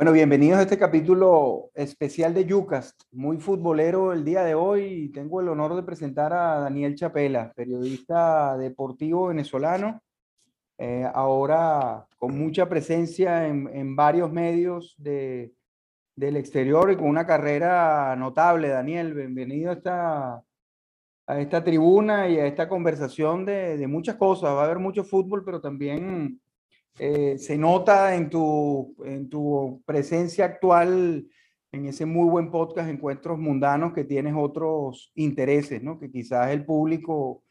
Bueno, bienvenidos a este capítulo especial de Yucast, muy futbolero el día de hoy. Tengo el honor de presentar a Daniel Chapela, periodista deportivo venezolano, eh, ahora con mucha presencia en, varios medios de, del exterior y con una carrera notable. Daniel, bienvenido a esta, a esta tribuna y a esta conversación de, de muchas cosas. Va a haber mucho fútbol, pero también eh, se nota en tu, en tu presencia actual en ese muy buen podcast Encuentros Mundanos que tienes otros intereses, ¿no? Que quizás el público,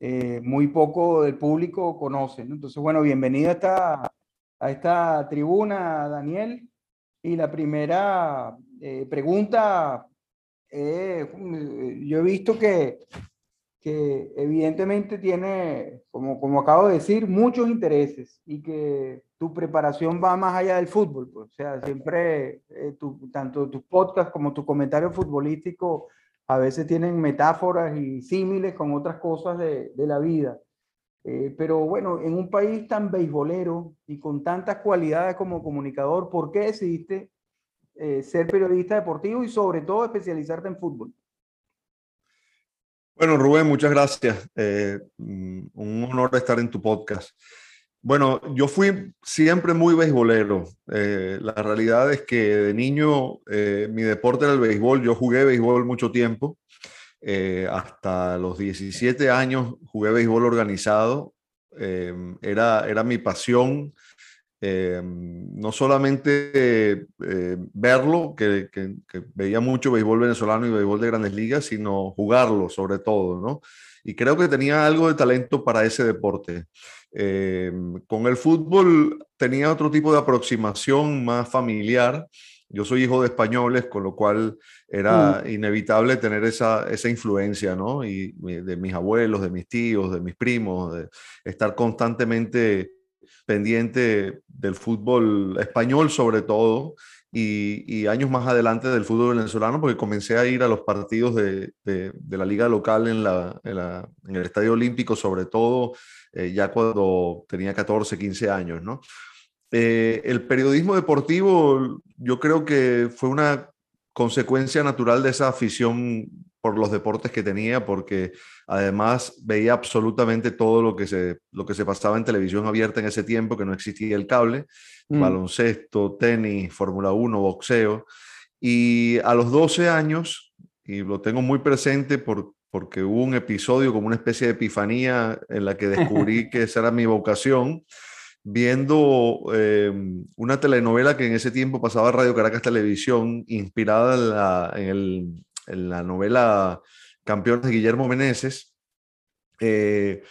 eh, muy poco del público conoce, ¿no? Entonces, bueno, bienvenido a esta, a esta tribuna, Daniel. Y la primera eh, pregunta, yo he visto que que evidentemente tiene, como, como acabo de decir, muchos intereses y que tu preparación va más allá del fútbol. Pues. O sea, siempre, eh, tu, tanto tus podcasts como tu comentario futbolístico a veces tienen metáforas y símiles con otras cosas de, de la vida. Eh, pero bueno, en un país tan beisbolero y con tantas cualidades como comunicador, ¿por qué decidiste eh, ser periodista deportivo y sobre todo especializarte en fútbol? Bueno, Rubén, muchas gracias. Eh, mm, un honor estar en tu podcast. Bueno, yo fui siempre muy beisbolero. Eh, la realidad es que de niño eh, mi deporte era el béisbol. Yo jugué béisbol mucho tiempo. hasta los 17 años jugué béisbol organizado. era, era mi pasión. Eh, no solamente eh, verlo, que, veía mucho béisbol venezolano y béisbol de grandes ligas, sino jugarlo sobre todo, ¿no? Y creo que tenía algo de talento para ese deporte. Eh, con el fútbol tenía otro tipo de aproximación más familiar. Yo soy hijo de españoles, con lo cual era mm. inevitable tener esa, esa influencia, ¿no? Y de mis abuelos, de mis tíos, de mis primos, de estar constantemente pendiente del fútbol español sobre todo y, años más adelante del fútbol venezolano porque comencé a ir a los partidos de, la liga local en, la, en, el Estadio Olímpico sobre todo eh, ya cuando tenía 14, 15 años, ¿no? Eh, el periodismo deportivo yo creo que fue una consecuencia natural de esa afición por los deportes que tenía, porque además veía absolutamente todo lo que se, lo que se pasaba en televisión abierta en ese tiempo, que no existía el cable, mm. baloncesto, tenis, Fórmula 1, boxeo. Y a los 12 años, y lo tengo muy presente por, porque hubo un episodio como una especie de epifanía en la que descubrí que esa era mi vocación, viendo eh, una telenovela que en ese tiempo pasaba Radio Caracas Televisión, inspirada en el, en la novela Campeones de Guillermo Meneses, eh,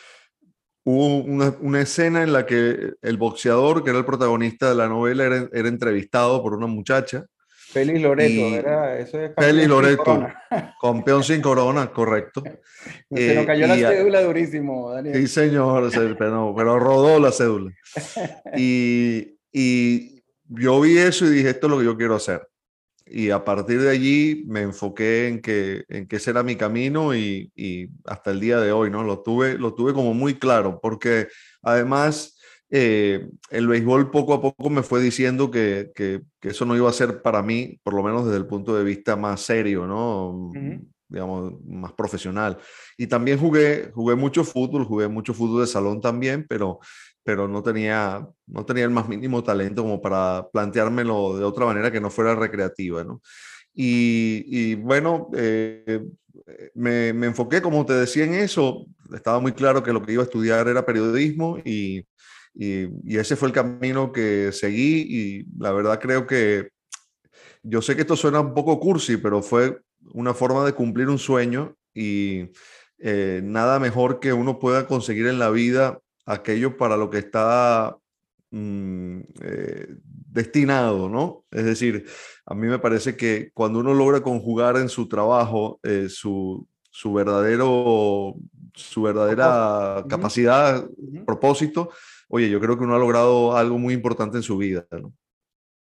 hubo una, escena en la que el boxeador, que era el protagonista de la novela, era, entrevistado por una muchacha. Félix Loreto, era, eso es Félix Loreto, campeón sin corona, correcto. Se nos cayó la cédula durísimo, Daniel. Sí, señor, pero, pero rodó la cédula. Y, y yo vi eso y dije, esto es lo que yo quiero hacer y a partir de allí me enfoqué en que, en que ese era mi camino y, y, hasta el día de hoy, ¿no? Lo tuve, lo tuve como muy claro, porque además eh, el béisbol poco a poco me fue diciendo que, que, que, eso no iba a ser para mí, por lo menos desde el punto de vista más serio, ¿no? digamos, más profesional. Y también jugué, jugué mucho fútbol, jugué mucho fútbol de salón también, pero pero no tenía, no tenía el más mínimo talento como para planteármelo de otra manera que no fuera recreativa, ¿no? Y, bueno, eh, me, me, enfoqué, como te decía, en eso. Estaba muy claro que lo que iba a estudiar era periodismo y, y, y ese fue el camino que seguí y la verdad creo que yo sé que esto suena un poco cursi, pero fue una forma de cumplir un sueño y eh, nada mejor que uno pueda conseguir en la vida aquello para lo que está mm, eh, destinado, ¿no? Es decir, a mí me parece que cuando uno logra conjugar en su trabajo eh, su, su, verdadero, su verdadera capacidad, propósito, oye, yo creo que uno ha logrado algo muy importante en su vida, ¿no?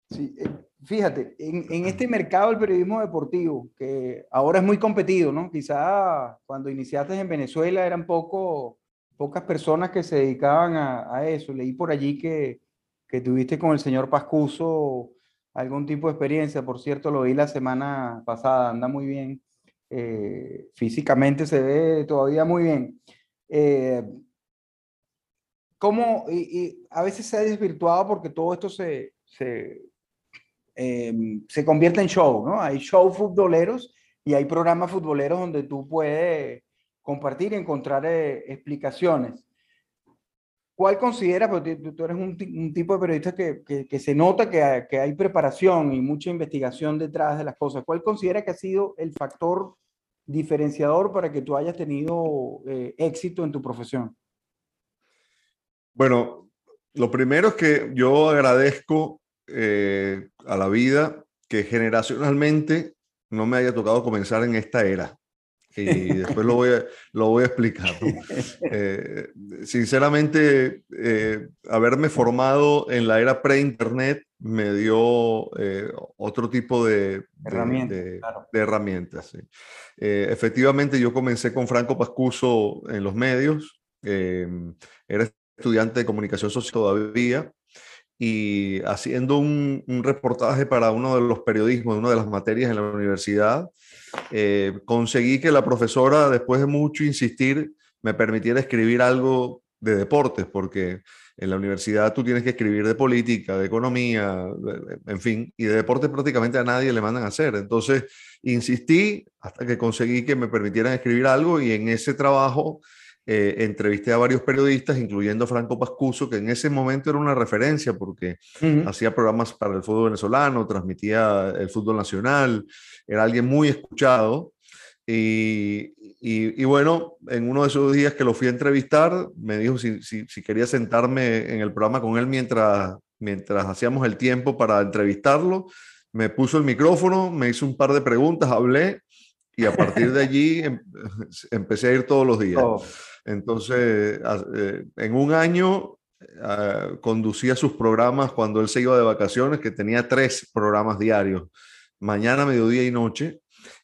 Sí, eh, fíjate, en, en, este mercado del periodismo deportivo, que ahora es muy competido, ¿no? Quizá cuando iniciaste en Venezuela eran poco pocas personas que se dedicaban a, eso. Leí por allí que, que tuviste con el señor Pascuso algún tipo de experiencia. Por cierto, lo vi la semana pasada, anda muy bien. Eh, físicamente se ve todavía muy bien. Eh, ¿Cómo, y, a veces se ha desvirtuado porque todo esto se, se, em, se convierte en show, ¿no? Hay show futboleros y hay programas futboleros donde tú puedes compartir y encontrar eh, explicaciones. ¿Cuál considera, porque tú eres un, tipo de periodista que, que, se nota que hay, preparación y mucha investigación detrás de las cosas, ¿cuál considera que ha sido el factor diferenciador para que tú hayas tenido eh, éxito en tu profesión? Bueno, lo primero es que yo agradezco eh, a la vida que generacionalmente no me haya tocado comenzar en esta era y después lo voy a, lo voy a explicar. Eh, sinceramente, eh, haberme formado en la era pre-internet me dio eh, otro tipo de, de, herramientas. efectivamente, yo comencé con Franco Pascuso en los medios, era estudiante de comunicación social todavía y haciendo un, un, reportaje para uno de los periodismos, de una de las materias en la universidad, eh, conseguí que la profesora, después de mucho insistir, me permitiera escribir algo de deportes, porque en la universidad tú tienes que escribir de política, de economía, en fin, y de deportes prácticamente a nadie le mandan a hacer. Entonces, insistí hasta que conseguí que me permitieran escribir algo y en ese trabajo eh, entrevisté a varios periodistas, incluyendo Franco Pascuso, que en ese momento era una referencia porque hacía programas para el fútbol venezolano, transmitía el fútbol nacional, era alguien muy escuchado. Y, y, bueno, en uno de esos días que lo fui a entrevistar, me dijo si, si, si, quería sentarme en el programa con él mientras, mientras hacíamos el tiempo para entrevistarlo. Me puso el micrófono, me hizo un par de preguntas, hablé y a partir de allí em, empecé a ir todos los días. Oh. Entonces, eh, en un año ah, conducía sus programas cuando él se iba de vacaciones, que tenía tres programas diarios, mañana, mediodía y noche,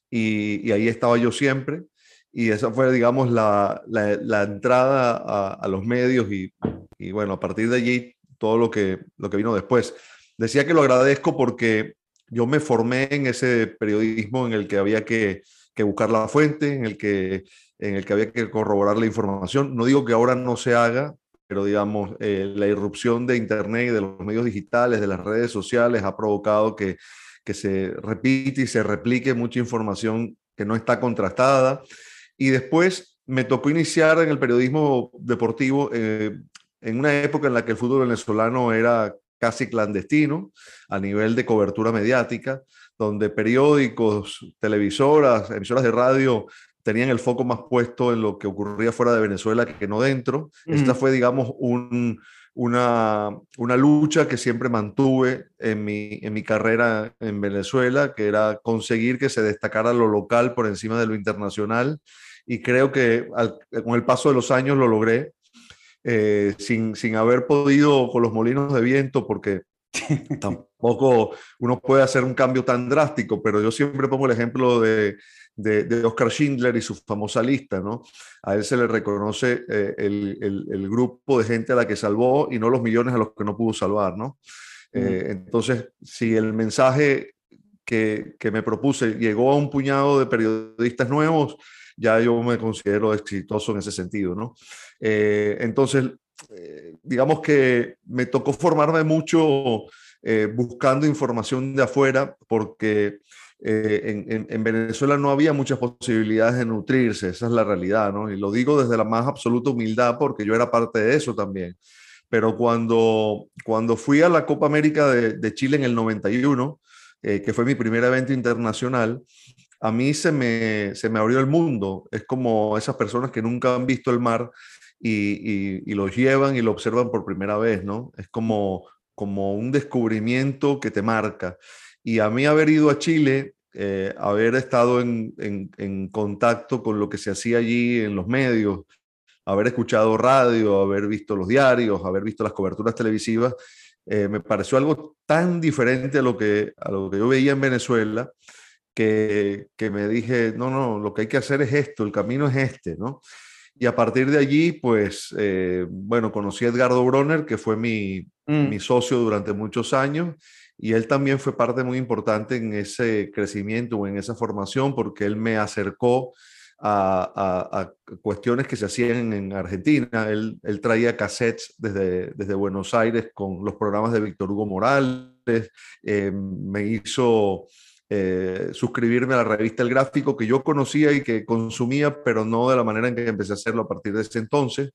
y, ahí estaba yo siempre. Y esa fue, digamos, la, la, entrada a, a, los medios y, y, bueno, a partir de allí todo lo que, lo que vino después. Decía que lo agradezco porque yo me formé en ese periodismo en el que había que, que buscar la fuente, en el que en el que había que corroborar la información. No digo que ahora no se haga, pero digamos, eh, la irrupción de Internet y de los medios digitales, de las redes sociales, ha provocado que, que se repite y se replique mucha información que no está contrastada. Y después me tocó iniciar en el periodismo deportivo eh, en una época en la que el fútbol venezolano era casi clandestino a nivel de cobertura mediática, donde periódicos, televisoras, emisoras de radio tenían el foco más puesto en lo que ocurría fuera de Venezuela que no dentro. Esta fue, digamos, un, una, una, lucha que siempre mantuve en mi, en mi carrera en Venezuela, que era conseguir que se destacara lo local por encima de lo internacional. Y creo que con el paso de los años lo logré, eh, sin, sin haber podido con los molinos de viento, porque tampoco uno puede hacer un cambio tan drástico, pero yo siempre pongo el ejemplo de, de, Oscar Schindler y su famosa lista, ¿no? A él se le reconoce eh, el, el, grupo de gente a la que salvó y no los millones a los que no pudo salvar, ¿no? Eh, entonces, si el mensaje que, que, me propuse llegó a un puñado de periodistas nuevos, ya yo me considero exitoso en ese sentido, ¿no? Eh, entonces, digamos que me tocó formarme mucho buscando información de afuera porque eh, en, Venezuela no había muchas posibilidades de nutrirse, esa es la realidad, ¿no? Y lo digo desde la más absoluta humildad porque yo era parte de eso también. Pero cuando, cuando fui a la Copa América de, Chile en el 91, eh, que fue mi primer evento internacional, a mí se me, se me abrió el mundo. Es como esas personas que nunca han visto el mar y, y, lo llevan y lo observan por primera vez, ¿no? Es como, como un descubrimiento que te marca. Y a mí haber ido a Chile, eh, haber estado en, en, contacto con lo que se hacía allí en los medios, haber escuchado radio, haber visto los diarios, haber visto las coberturas televisivas, eh, me pareció algo tan diferente a lo, que, a lo que yo veía en Venezuela, que, que, me dije, no, no, lo que hay que hacer es esto, el camino es este, ¿no? Y a partir de allí, pues, eh, bueno, conocí a Edgardo Bronner, que fue mi, mm. mi socio durante muchos años, y él también fue parte muy importante en ese crecimiento o en esa formación porque él me acercó a, cuestiones que se hacían en Argentina. Él, traía cassettes desde, desde Buenos Aires con los programas de Víctor Hugo Morales, eh, me hizo eh, suscribirme a la revista El Gráfico que yo conocía y que consumía, pero no de la manera en que empecé a hacerlo a partir de ese entonces.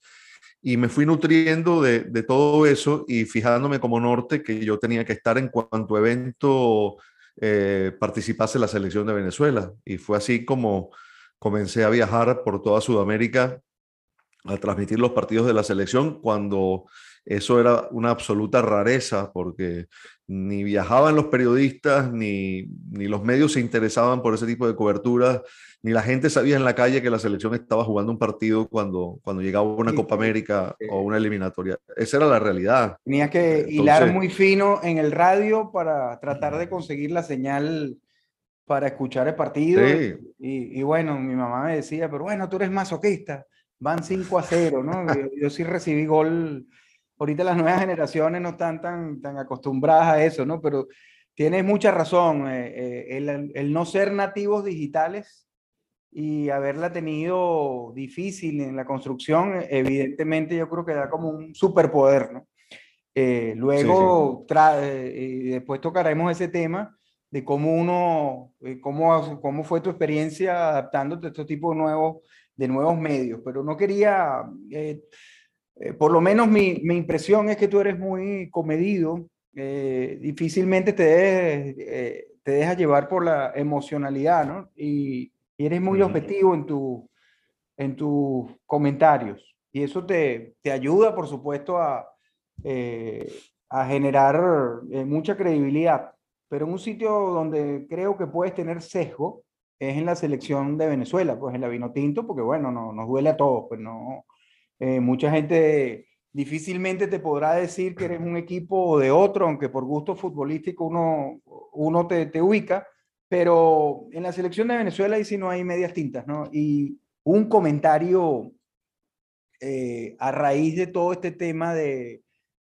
Y me fui nutriendo de, de todo eso y fijándome como norte que yo tenía que estar en cuanto evento eh, participase la selección de Venezuela. Y fue así como comencé a viajar por toda Sudamérica a transmitir los partidos de la selección cuando eso era una absoluta rareza porque ni viajaban los periodistas, ni, ni, los medios se interesaban por ese tipo de coberturas, ni la gente sabía en la calle que la selección estaba jugando un partido cuando, cuando llegaba una Copa América o una eliminatoria. Esa era la realidad. Tenía que hilar muy fino en el radio para tratar de conseguir la señal para escuchar el partido. Y, y, bueno, mi mamá me decía, pero bueno, tú eres masoquista, van 5 a 0, ¿no? yo sí recibí gol ahorita las nuevas generaciones no están tan, tan acostumbradas a eso, ¿no? Pero tienes mucha razón, eh, eh, el, el, no ser nativos digitales y haberla tenido difícil en la construcción, evidentemente yo creo que da como un superpoder, ¿no? Eh, luego, y después tocaremos ese tema de cómo uno, cómo, cómo fue tu experiencia adaptándote a este tipo de nuevos, de nuevos medios, pero no quería eh, por lo menos mi, mi, impresión es que tú eres muy comedido, eh, difícilmente te, eh, te dejas llevar por la emocionalidad, ¿no? Y, eres muy objetivo en, tu, en tus comentarios. Y eso te, te ayuda, por supuesto, a, a generar mucha credibilidad. Pero en un sitio donde creo que puedes tener sesgo es en la selección de Venezuela, pues en la vino tinto, porque bueno, no, nos duele a todos, pues no, eh, mucha gente difícilmente te podrá decir que eres un equipo de otro, aunque por gusto futbolístico uno, uno te, te ubica, pero en la selección de Venezuela y si no hay medias tintas, ¿no? Y un comentario eh, a raíz de todo este tema de,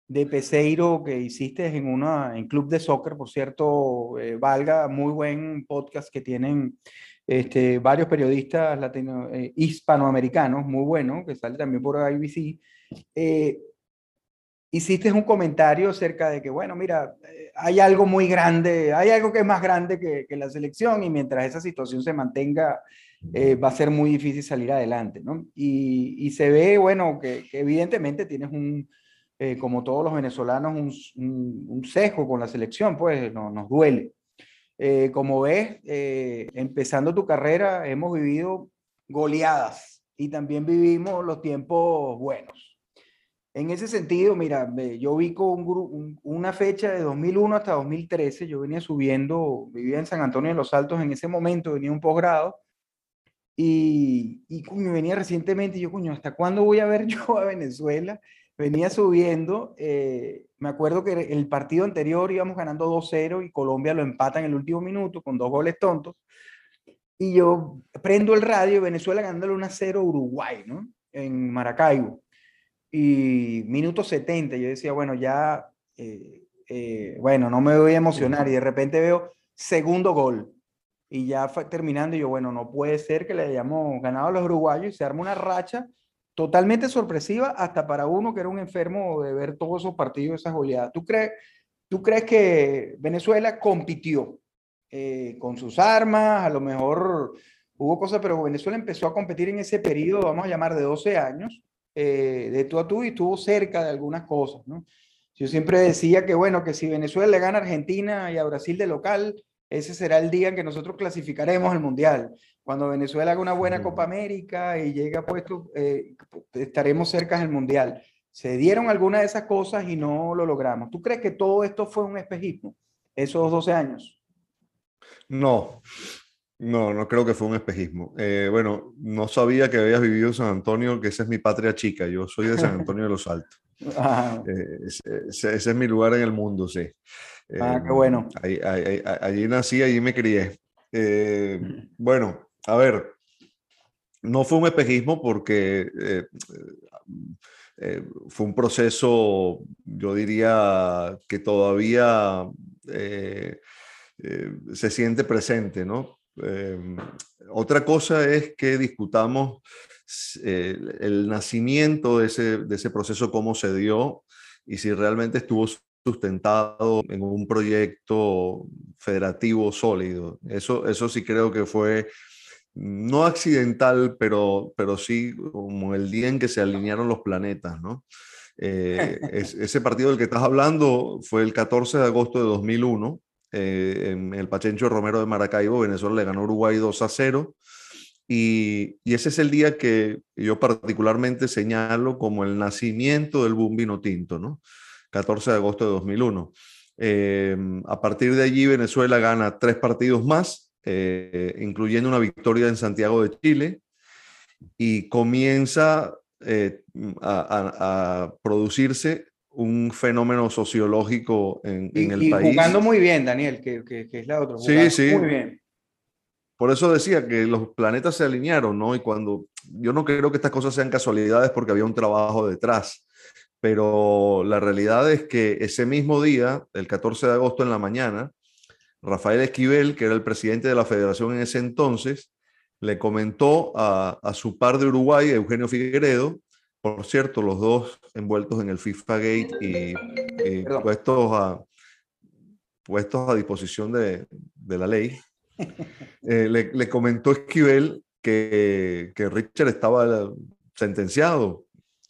de Peseiro que hiciste en una en Club de Soccer, por cierto, eh, valga, muy buen podcast que tienen este, varios periodistas latino, eh, hispanoamericanos, muy bueno, que sale también por IBC, eh, hiciste un comentario acerca de que, bueno, mira, eh, hay algo muy grande, hay algo que es más grande que, que la selección y mientras esa situación se mantenga, va a ser muy difícil salir adelante, ¿no? Y, y se ve, bueno, que, que evidentemente tienes un, como todos los venezolanos, un, un, un, sesgo con la selección, pues no, nos duele. Eh, como ves, eh, empezando tu carrera, hemos vivido goleadas y también vivimos los tiempos buenos. En ese sentido, mira, yo vi con un, una fecha de 2001 hasta 2013, yo venía subiendo, vivía en San Antonio de los Altos en ese momento, venía un posgrado, y, y venía recientemente, y yo, coño, ¿hasta cuándo voy a ver yo a Venezuela? Venía subiendo. Eh, me acuerdo que el partido anterior íbamos ganando 2-0 y Colombia lo empata en el último minuto con dos goles tontos. Y yo prendo el radio, Venezuela ganándole 1-0 Uruguay, ¿no? En Maracaibo. Y minuto 70, yo decía, bueno, ya, eh, eh, bueno, no me voy a emocionar. Y de repente veo segundo gol. Y ya fue terminando, y yo, bueno, no puede ser que le hayamos ganado a los uruguayos y se arma una racha totalmente sorpresiva hasta para uno que era un enfermo de ver todos esos partidos, esas goleadas. ¿Tú crees, tú crees que Venezuela compitió eh, con sus armas? A lo mejor hubo cosas, pero Venezuela empezó a competir en ese periodo, vamos a llamar de 12 años, eh, de tú a tú y estuvo cerca de algunas cosas. Yo siempre decía que, bueno, que si Venezuela le gana a Argentina y a Brasil de local, ese será el día en que nosotros clasificaremos al Mundial. Cuando Venezuela haga una buena Copa América y llegue a puesto, eh, estaremos cerca del Mundial. Se dieron algunas de esas cosas y no lo logramos. ¿Tú crees que todo esto fue un espejismo, esos 12 años? No, no, no creo que fue un espejismo. Eh, bueno, no sabía que habías vivido en San Antonio, que esa es mi patria chica. Yo soy de San Antonio de los Altos. Ah. Eh, ese, es mi lugar en el mundo, sí. Ah, qué bueno. allí nací, allí me crié. Eh, bueno, a ver, no fue un espejismo porque eh, eh, fue un proceso, yo diría, que todavía se siente presente, ¿no? otra cosa es que discutamos el nacimiento de ese, de ese proceso, cómo se dio y si realmente estuvo sustentado en un proyecto federativo sólido. Eso, eso sí creo que fue no accidental, pero, pero sí como el día en que se alinearon los planetas, ¿no? Eh, ese partido del que estás hablando fue el 14 de agosto de 2001, eh, en el Pachencho Romero de Maracaibo, Venezuela le ganó Uruguay 2 a 0. Y, y, ese es el día que yo particularmente señalo como el nacimiento del boom vino tinto, ¿no? 14 de agosto de 2001. Eh, a partir de allí, Venezuela gana tres partidos más, eh, incluyendo una victoria en Santiago de Chile, y comienza eh, a, producirse un fenómeno sociológico en, el y país. Jugando muy bien, Daniel, que, que, es la otra. Sí, sí. Muy bien. Por eso decía que los planetas se alinearon, ¿no? Y cuando yo no creo que estas cosas sean casualidades porque había un trabajo detrás pero la realidad es que ese mismo día, el 14 de agosto en la mañana, Rafael Esquivel, que era el presidente de la federación en ese entonces, le comentó a, su par de Uruguay, Eugenio Figueredo, por cierto, los dos envueltos en el FIFA Gate y, puestos, a, puestos a disposición de, la ley, eh, le, le, comentó Esquivel que, que Richard estaba sentenciado,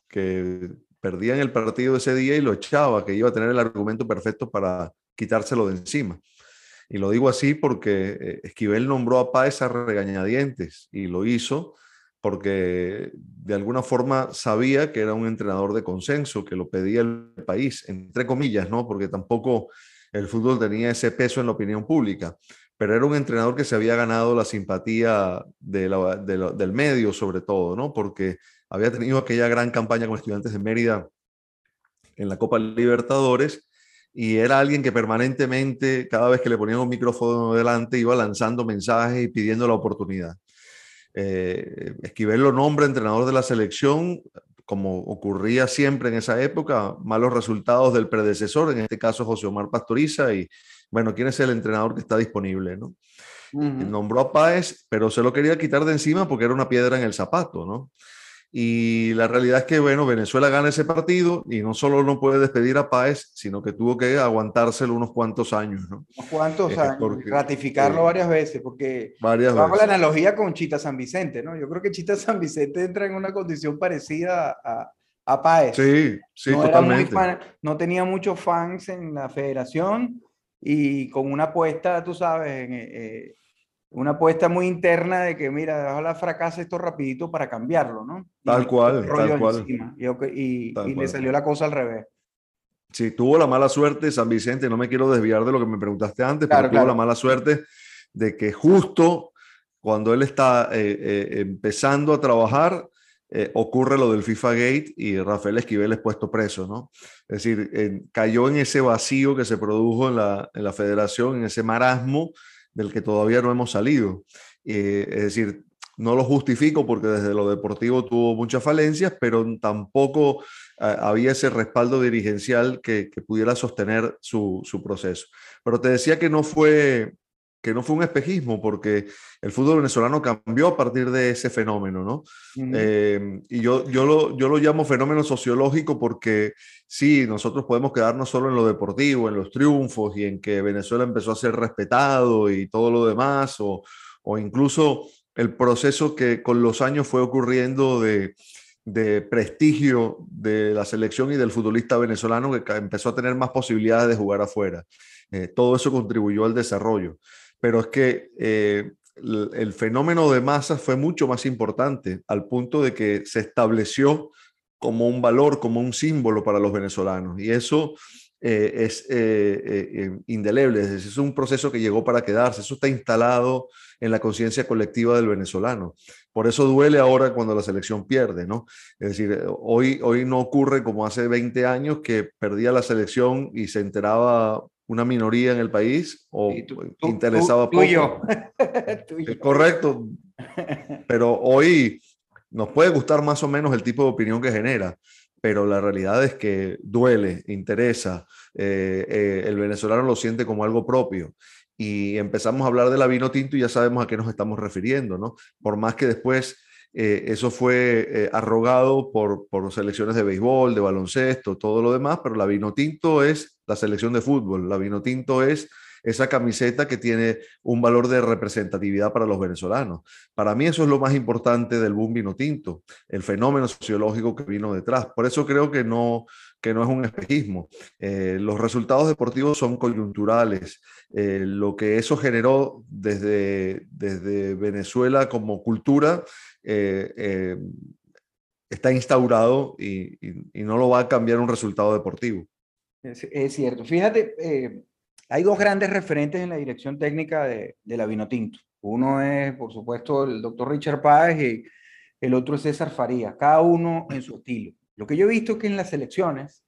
que perdían el partido ese día y lo echaba, que iba a tener el argumento perfecto para quitárselo de encima. Y lo digo así porque eh, Esquivel nombró a Páez a regañadientes y lo hizo porque de alguna forma sabía que era un entrenador de consenso, que lo pedía el país, entre comillas, ¿no? Porque tampoco el fútbol tenía ese peso en la opinión pública, pero era un entrenador que se había ganado la simpatía del medio sobre todo, ¿no? Porque había tenido aquella gran campaña con estudiantes de Mérida en la Copa Libertadores y era alguien que permanentemente, cada vez que le ponían un micrófono delante, iba lanzando mensajes y pidiendo la oportunidad. Eh, Esquivel lo nombra entrenador de la selección, como ocurría siempre en esa época, malos resultados del predecesor, en este caso José Omar Pastoriza, y bueno, ¿quién es el entrenador que está disponible? ¿no? Nombró a Páez, pero se lo quería quitar de encima porque era una piedra en el zapato, ¿no? Y la realidad es que, bueno, Venezuela gana ese partido y no solo no puede despedir a Páez, sino que tuvo que aguantárselo unos cuantos años, ¿no? Unos cuantos eh, años, ratificarlo eh, varias veces, porque varias hago la analogía con Chita San Vicente, ¿no? Yo creo que Chita San Vicente entra en una condición parecida a, a Páez. Sí, sí, no totalmente. no tenía muchos fans en la federación y con una apuesta, tú sabes, en, eh, una apuesta muy interna de que, mira, ojalá fracase esto rapidito para cambiarlo, ¿no? Tal cual, tal cual. Y, le salió la cosa al revés. Sí, tuvo la mala suerte, San Vicente, no me quiero desviar de lo que me preguntaste antes, pero tuvo la mala suerte de que justo cuando él está eh, eh, empezando a trabajar, eh, ocurre lo del FIFA Gate y Rafael Esquivel es puesto preso, ¿no? Es decir, cayó en ese vacío que se produjo en la, en la federación, en ese marasmo, del que todavía no hemos salido. Eh, es decir, no lo justifico porque desde lo deportivo tuvo muchas falencias, pero tampoco eh, había ese respaldo dirigencial que, pudiera sostener su, su, proceso. Pero te decía que no fue que no fue un espejismo, porque el fútbol venezolano cambió a partir de ese fenómeno, ¿no? Eh, y yo, yo, lo, yo lo llamo fenómeno sociológico porque sí, nosotros podemos quedarnos solo en lo deportivo, en los triunfos y en que Venezuela empezó a ser respetado y todo lo demás, o, o incluso el proceso que con los años fue ocurriendo de, de prestigio de la selección y del futbolista venezolano que empezó a tener más posibilidades de jugar afuera. Eh, todo eso contribuyó al desarrollo pero es que eh, el, fenómeno de masas fue mucho más importante, al punto de que se estableció como un valor, como un símbolo para los venezolanos. Y eso eh, es eh, indeleble, es, un proceso que llegó para quedarse, eso está instalado en la conciencia colectiva del venezolano. Por eso duele ahora cuando la selección pierde, ¿no? Es decir, hoy, hoy no ocurre como hace 20 años que perdía la selección y se enteraba una minoría en el país o interesaba poco. Es correcto. Pero hoy nos puede gustar más o menos el tipo de opinión que genera, pero la realidad es que duele, interesa, eh, eh, el venezolano lo siente como algo propio. Y empezamos a hablar de la vino tinto y ya sabemos a qué nos estamos refiriendo, ¿no? Por más que después eh, eso fue arrogado por, por selecciones de béisbol, de baloncesto, todo lo demás, pero la vino tinto es la selección de fútbol, la vino tinto es esa camiseta que tiene un valor de representatividad para los venezolanos. Para mí eso es lo más importante del boom vino tinto, el fenómeno sociológico que vino detrás. Por eso creo que no, que no es un espejismo. Eh, los resultados deportivos son coyunturales. Eh, lo que eso generó desde, desde Venezuela como cultura eh, está instaurado y, no lo va a cambiar un resultado deportivo. Es, cierto. Fíjate, hay dos grandes referentes en la dirección técnica de, la Vinotinto. Uno es, por supuesto, el doctor Richard Páez y el otro es César Farías, cada uno en su estilo. Lo que yo he visto es que en las elecciones,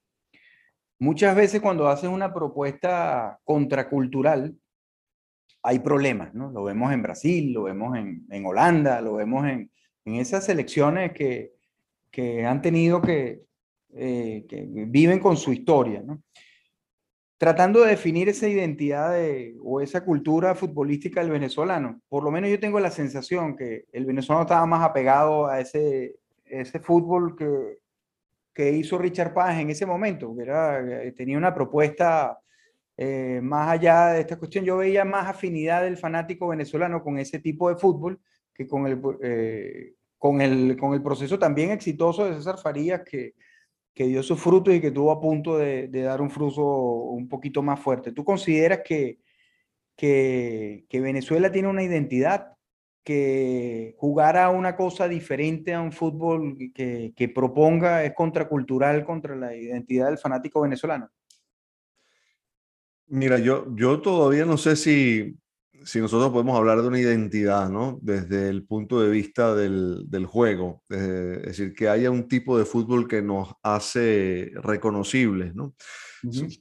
muchas veces cuando hacen una propuesta contracultural, hay problemas, ¿no? Lo vemos en Brasil, lo vemos en, Holanda, lo vemos en, esas elecciones que, han tenido que, eh, que viven con su historia, tratando de definir esa identidad o esa cultura futbolística del venezolano. Por lo menos yo tengo la sensación que el venezolano estaba más apegado a ese, ese fútbol que, que hizo Richard Paz en ese momento, que eh, tenía una propuesta eh, más allá de esta cuestión. Yo veía más afinidad del fanático venezolano con ese tipo de fútbol que con el, con el, con el proceso también exitoso de César Farías, que, que dio sus frutos y que estuvo a punto de, dar un fruto un poquito más fuerte. ¿Tú consideras que, que, Venezuela tiene una identidad, que jugar a una cosa diferente a un fútbol que, que proponga es contracultural contra la identidad del fanático venezolano? Mira, yo, yo todavía no sé si, si nosotros podemos hablar de una identidad, ¿no? Desde el punto de vista del, del juego, es decir, que haya un tipo de fútbol que nos hace reconocibles, ¿no?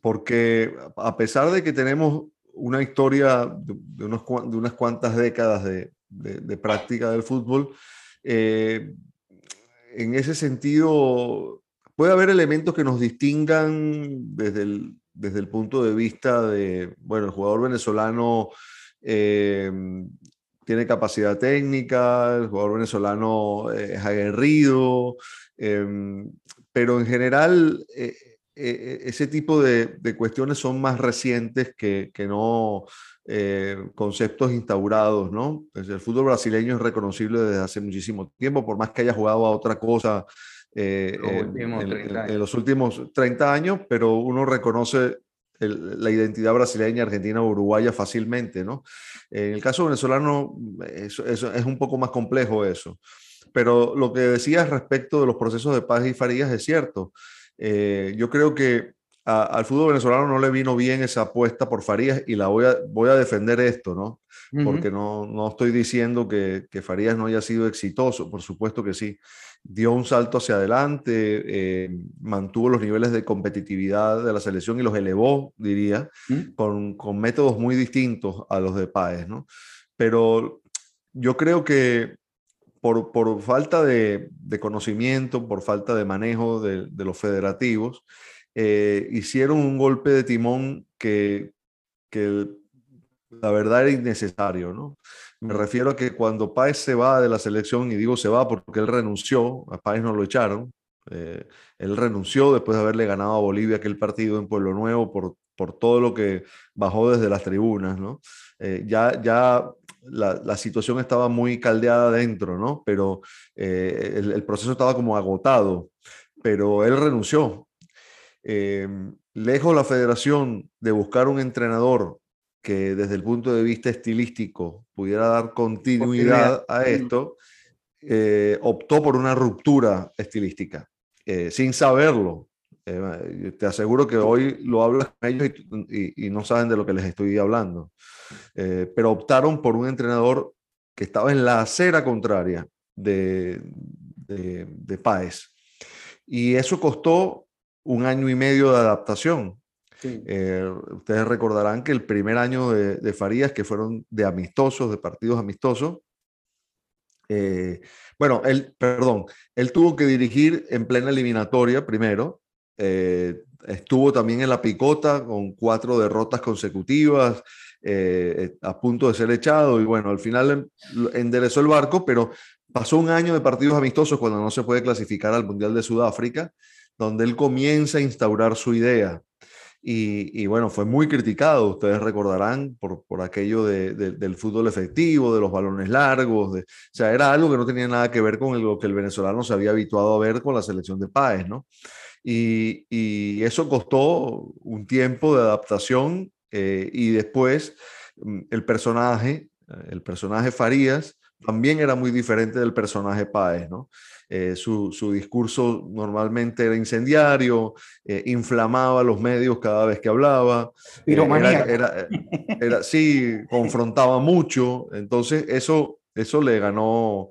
Porque a pesar de que tenemos una historia de, unos, de unas cuantas décadas de, de, práctica del fútbol, eh, en ese sentido puede haber elementos que nos distingan desde el, desde el punto de vista de, bueno, el jugador venezolano eh, tiene capacidad técnica, el jugador venezolano eh, es aguerrido, em, pero en general eh, ese tipo de, cuestiones son más recientes que, que no conceptos instaurados, ¿no? el fútbol brasileño es reconocible desde hace muchísimo tiempo, por más que haya jugado a otra cosa en, en, los últimos 30 años, pero uno reconoce la identidad brasileña, argentina o uruguaya fácilmente, ¿no? En el caso venezolano eso, es un poco más complejo eso. Pero lo que decías respecto de los procesos de paz y Farías es cierto. Eh, yo creo que al fútbol venezolano no le vino bien esa apuesta por Farías y la voy a, voy a defender esto, ¿no? Porque no, no estoy diciendo que, que, Farías no haya sido exitoso, por supuesto que sí. Dio un salto hacia adelante, eh, mantuvo los niveles de competitividad de la selección y los elevó, diría, con, con, métodos muy distintos a los de Páez, ¿no? Pero yo creo que por, por falta de, de, conocimiento, por falta de manejo de, de los federativos, eh, hicieron un golpe de timón que, que la verdad era innecesario, ¿no? Me refiero a que cuando Páez se va de la selección, y digo se va porque él renunció, a Páez no lo echaron, eh, él renunció después de haberle ganado a Bolivia aquel partido en Pueblo Nuevo por, por todo lo que bajó desde las tribunas, ¿no? Eh, ya, ya la, la, situación estaba muy caldeada dentro, ¿no? Pero el, el, proceso estaba como agotado, pero él renunció Em, lejos la federación de buscar un entrenador que desde el punto de vista estilístico pudiera dar continuidad a esto, eh, optó por una ruptura estilística, eh, sin saberlo. Eh, te aseguro que hoy lo hablas con ellos y, no saben de lo que les estoy hablando. pero optaron por un entrenador que estaba en la acera contraria de, de, de Páez. Y eso costó un año y medio de adaptación. Eh, ustedes recordarán que el primer año de, Farías, que fueron de amistosos, de partidos amistosos, Eh, bueno, él, perdón, él tuvo que dirigir en plena eliminatoria primero. Eh, estuvo también en la picota con cuatro derrotas consecutivas, a punto de ser echado y bueno, al final enderezó el barco, pero pasó un año de partidos amistosos cuando no se puede clasificar al Mundial de Sudáfrica, donde él comienza a instaurar su idea. Y, bueno, fue muy criticado, ustedes recordarán, por, por aquello del fútbol efectivo, de los balones largos, de, o sea, era algo que no tenía nada que ver con lo que el venezolano se había habituado a ver con la selección de Páez, ¿no? Y, eso costó un tiempo de adaptación eh, y después mm, el personaje, el personaje Farías, también era muy diferente del personaje Páez, ¿no? Eh, su, su, discurso normalmente era incendiario, eh, inflamaba los medios cada vez que hablaba. Era, era, era, sí, confrontaba mucho. Entonces, eso, eso le ganó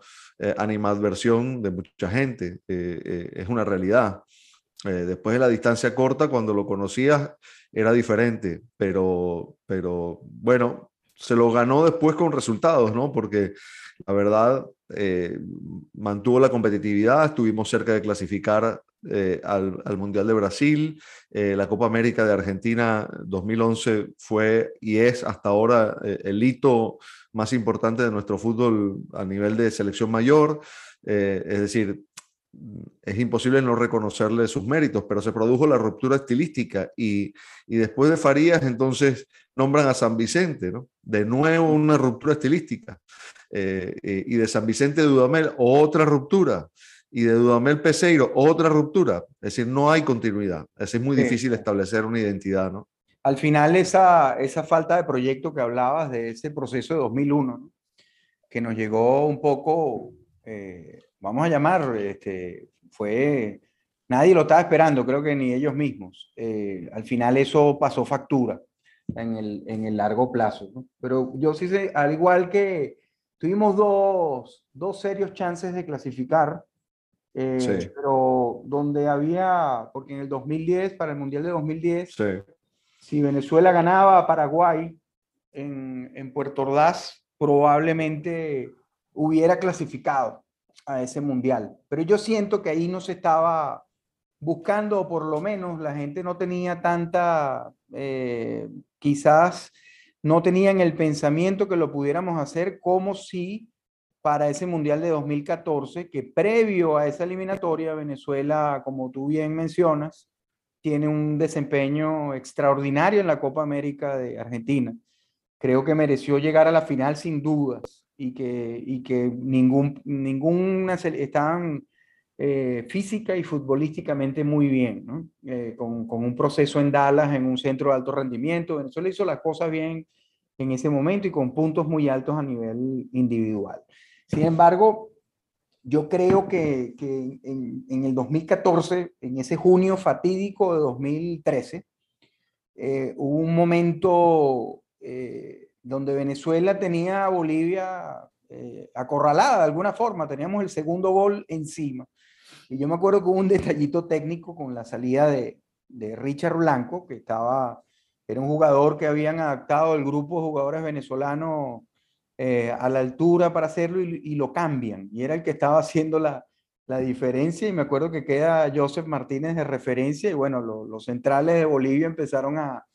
animadversión de mucha gente. es una realidad. después de la distancia corta, cuando lo conocías, era diferente, pero, pero bueno, se lo ganó después con resultados, ¿no? Porque la verdad eh, mantuvo la competitividad, estuvimos cerca de clasificar eh, al, al, Mundial de Brasil, eh, la Copa América de Argentina 2011 fue y es hasta ahora el hito más importante de nuestro fútbol a nivel de selección mayor, es decir, es imposible no reconocerle sus méritos, pero se produjo la ruptura estilística y, y, después de Farías entonces nombran a San Vicente, ¿no? De nuevo una ruptura estilística. Eh, y de San Vicente de Dudamel otra ruptura. Y de Dudamel Peseiro otra ruptura. Es decir, no hay continuidad. Es muy difícil establecer una identidad, ¿no? Al final esa, esa falta de proyecto que hablabas de ese proceso de 2001, que nos llegó un poco... Eh, vamos a llamar, este, fue, nadie lo estaba esperando, creo que ni ellos mismos. Eh, al final eso pasó factura en el, en el largo plazo. Pero yo sí sé, al igual que tuvimos dos, dos serios chances de clasificar, eh, pero donde había, porque en el 2010, para el Mundial de 2010, si Venezuela ganaba a Paraguay en, en Puerto Ordaz, probablemente hubiera clasificado a ese mundial. Pero yo siento que ahí no se estaba buscando, o por lo menos la gente no tenía tanta, eh, quizás no tenían el pensamiento que lo pudiéramos hacer como si para ese Mundial de 2014, que previo a esa eliminatoria, Venezuela, como tú bien mencionas, tiene un desempeño extraordinario en la Copa América de Argentina. Creo que mereció llegar a la final sin dudas y que, y que ningún, ninguna estaban eh, física y futbolísticamente muy bien. Eh, con, un proceso en Dallas, en un centro de alto rendimiento. Venezuela hizo las cosas bien en ese momento y con puntos muy altos a nivel individual. Sin embargo, yo creo que, en, el 2014, en ese junio fatídico de 2013, eh, hubo un momento donde Venezuela tenía a Bolivia acorralada de alguna forma, teníamos el segundo gol encima. Y yo me acuerdo que hubo un detallito técnico con la salida de, de Richard Blanco, que estaba, era un jugador que habían adaptado el grupo de jugadores venezolanos eh, a la altura para hacerlo y, lo cambian. Y era el que estaba haciendo la, la, diferencia. Y me acuerdo que queda Joseph Martínez de referencia y bueno, los centrales de Bolivia empezaron a,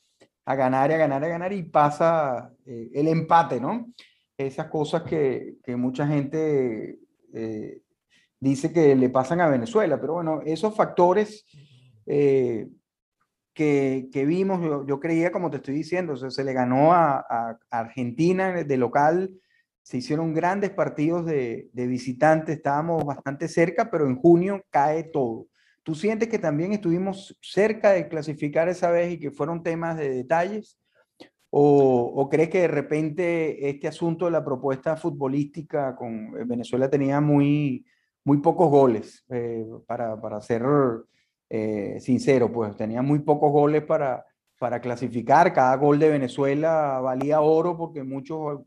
a ganar y a ganar y a ganar y pasa eh, el empate, ¿no? Esas cosas que, que mucha gente eh, dice que le pasan a Venezuela, pero bueno, esos factores eh, que, vimos, yo, creía, como te estoy diciendo, se le ganó a, Argentina de local, se hicieron grandes partidos de, de visitante, estábamos bastante cerca, pero en junio cae todo. ¿Tú sientes que también estuvimos cerca de clasificar esa vez y que fueron temas de detalles? ¿O, crees que de repente este asunto de la propuesta futbolística con eh, Venezuela tenía muy, muy pocos goles? Eh, para, para, ser eh, sincero, pues tenía muy pocos goles para, para clasificar. Cada gol de Venezuela valía oro porque muchos,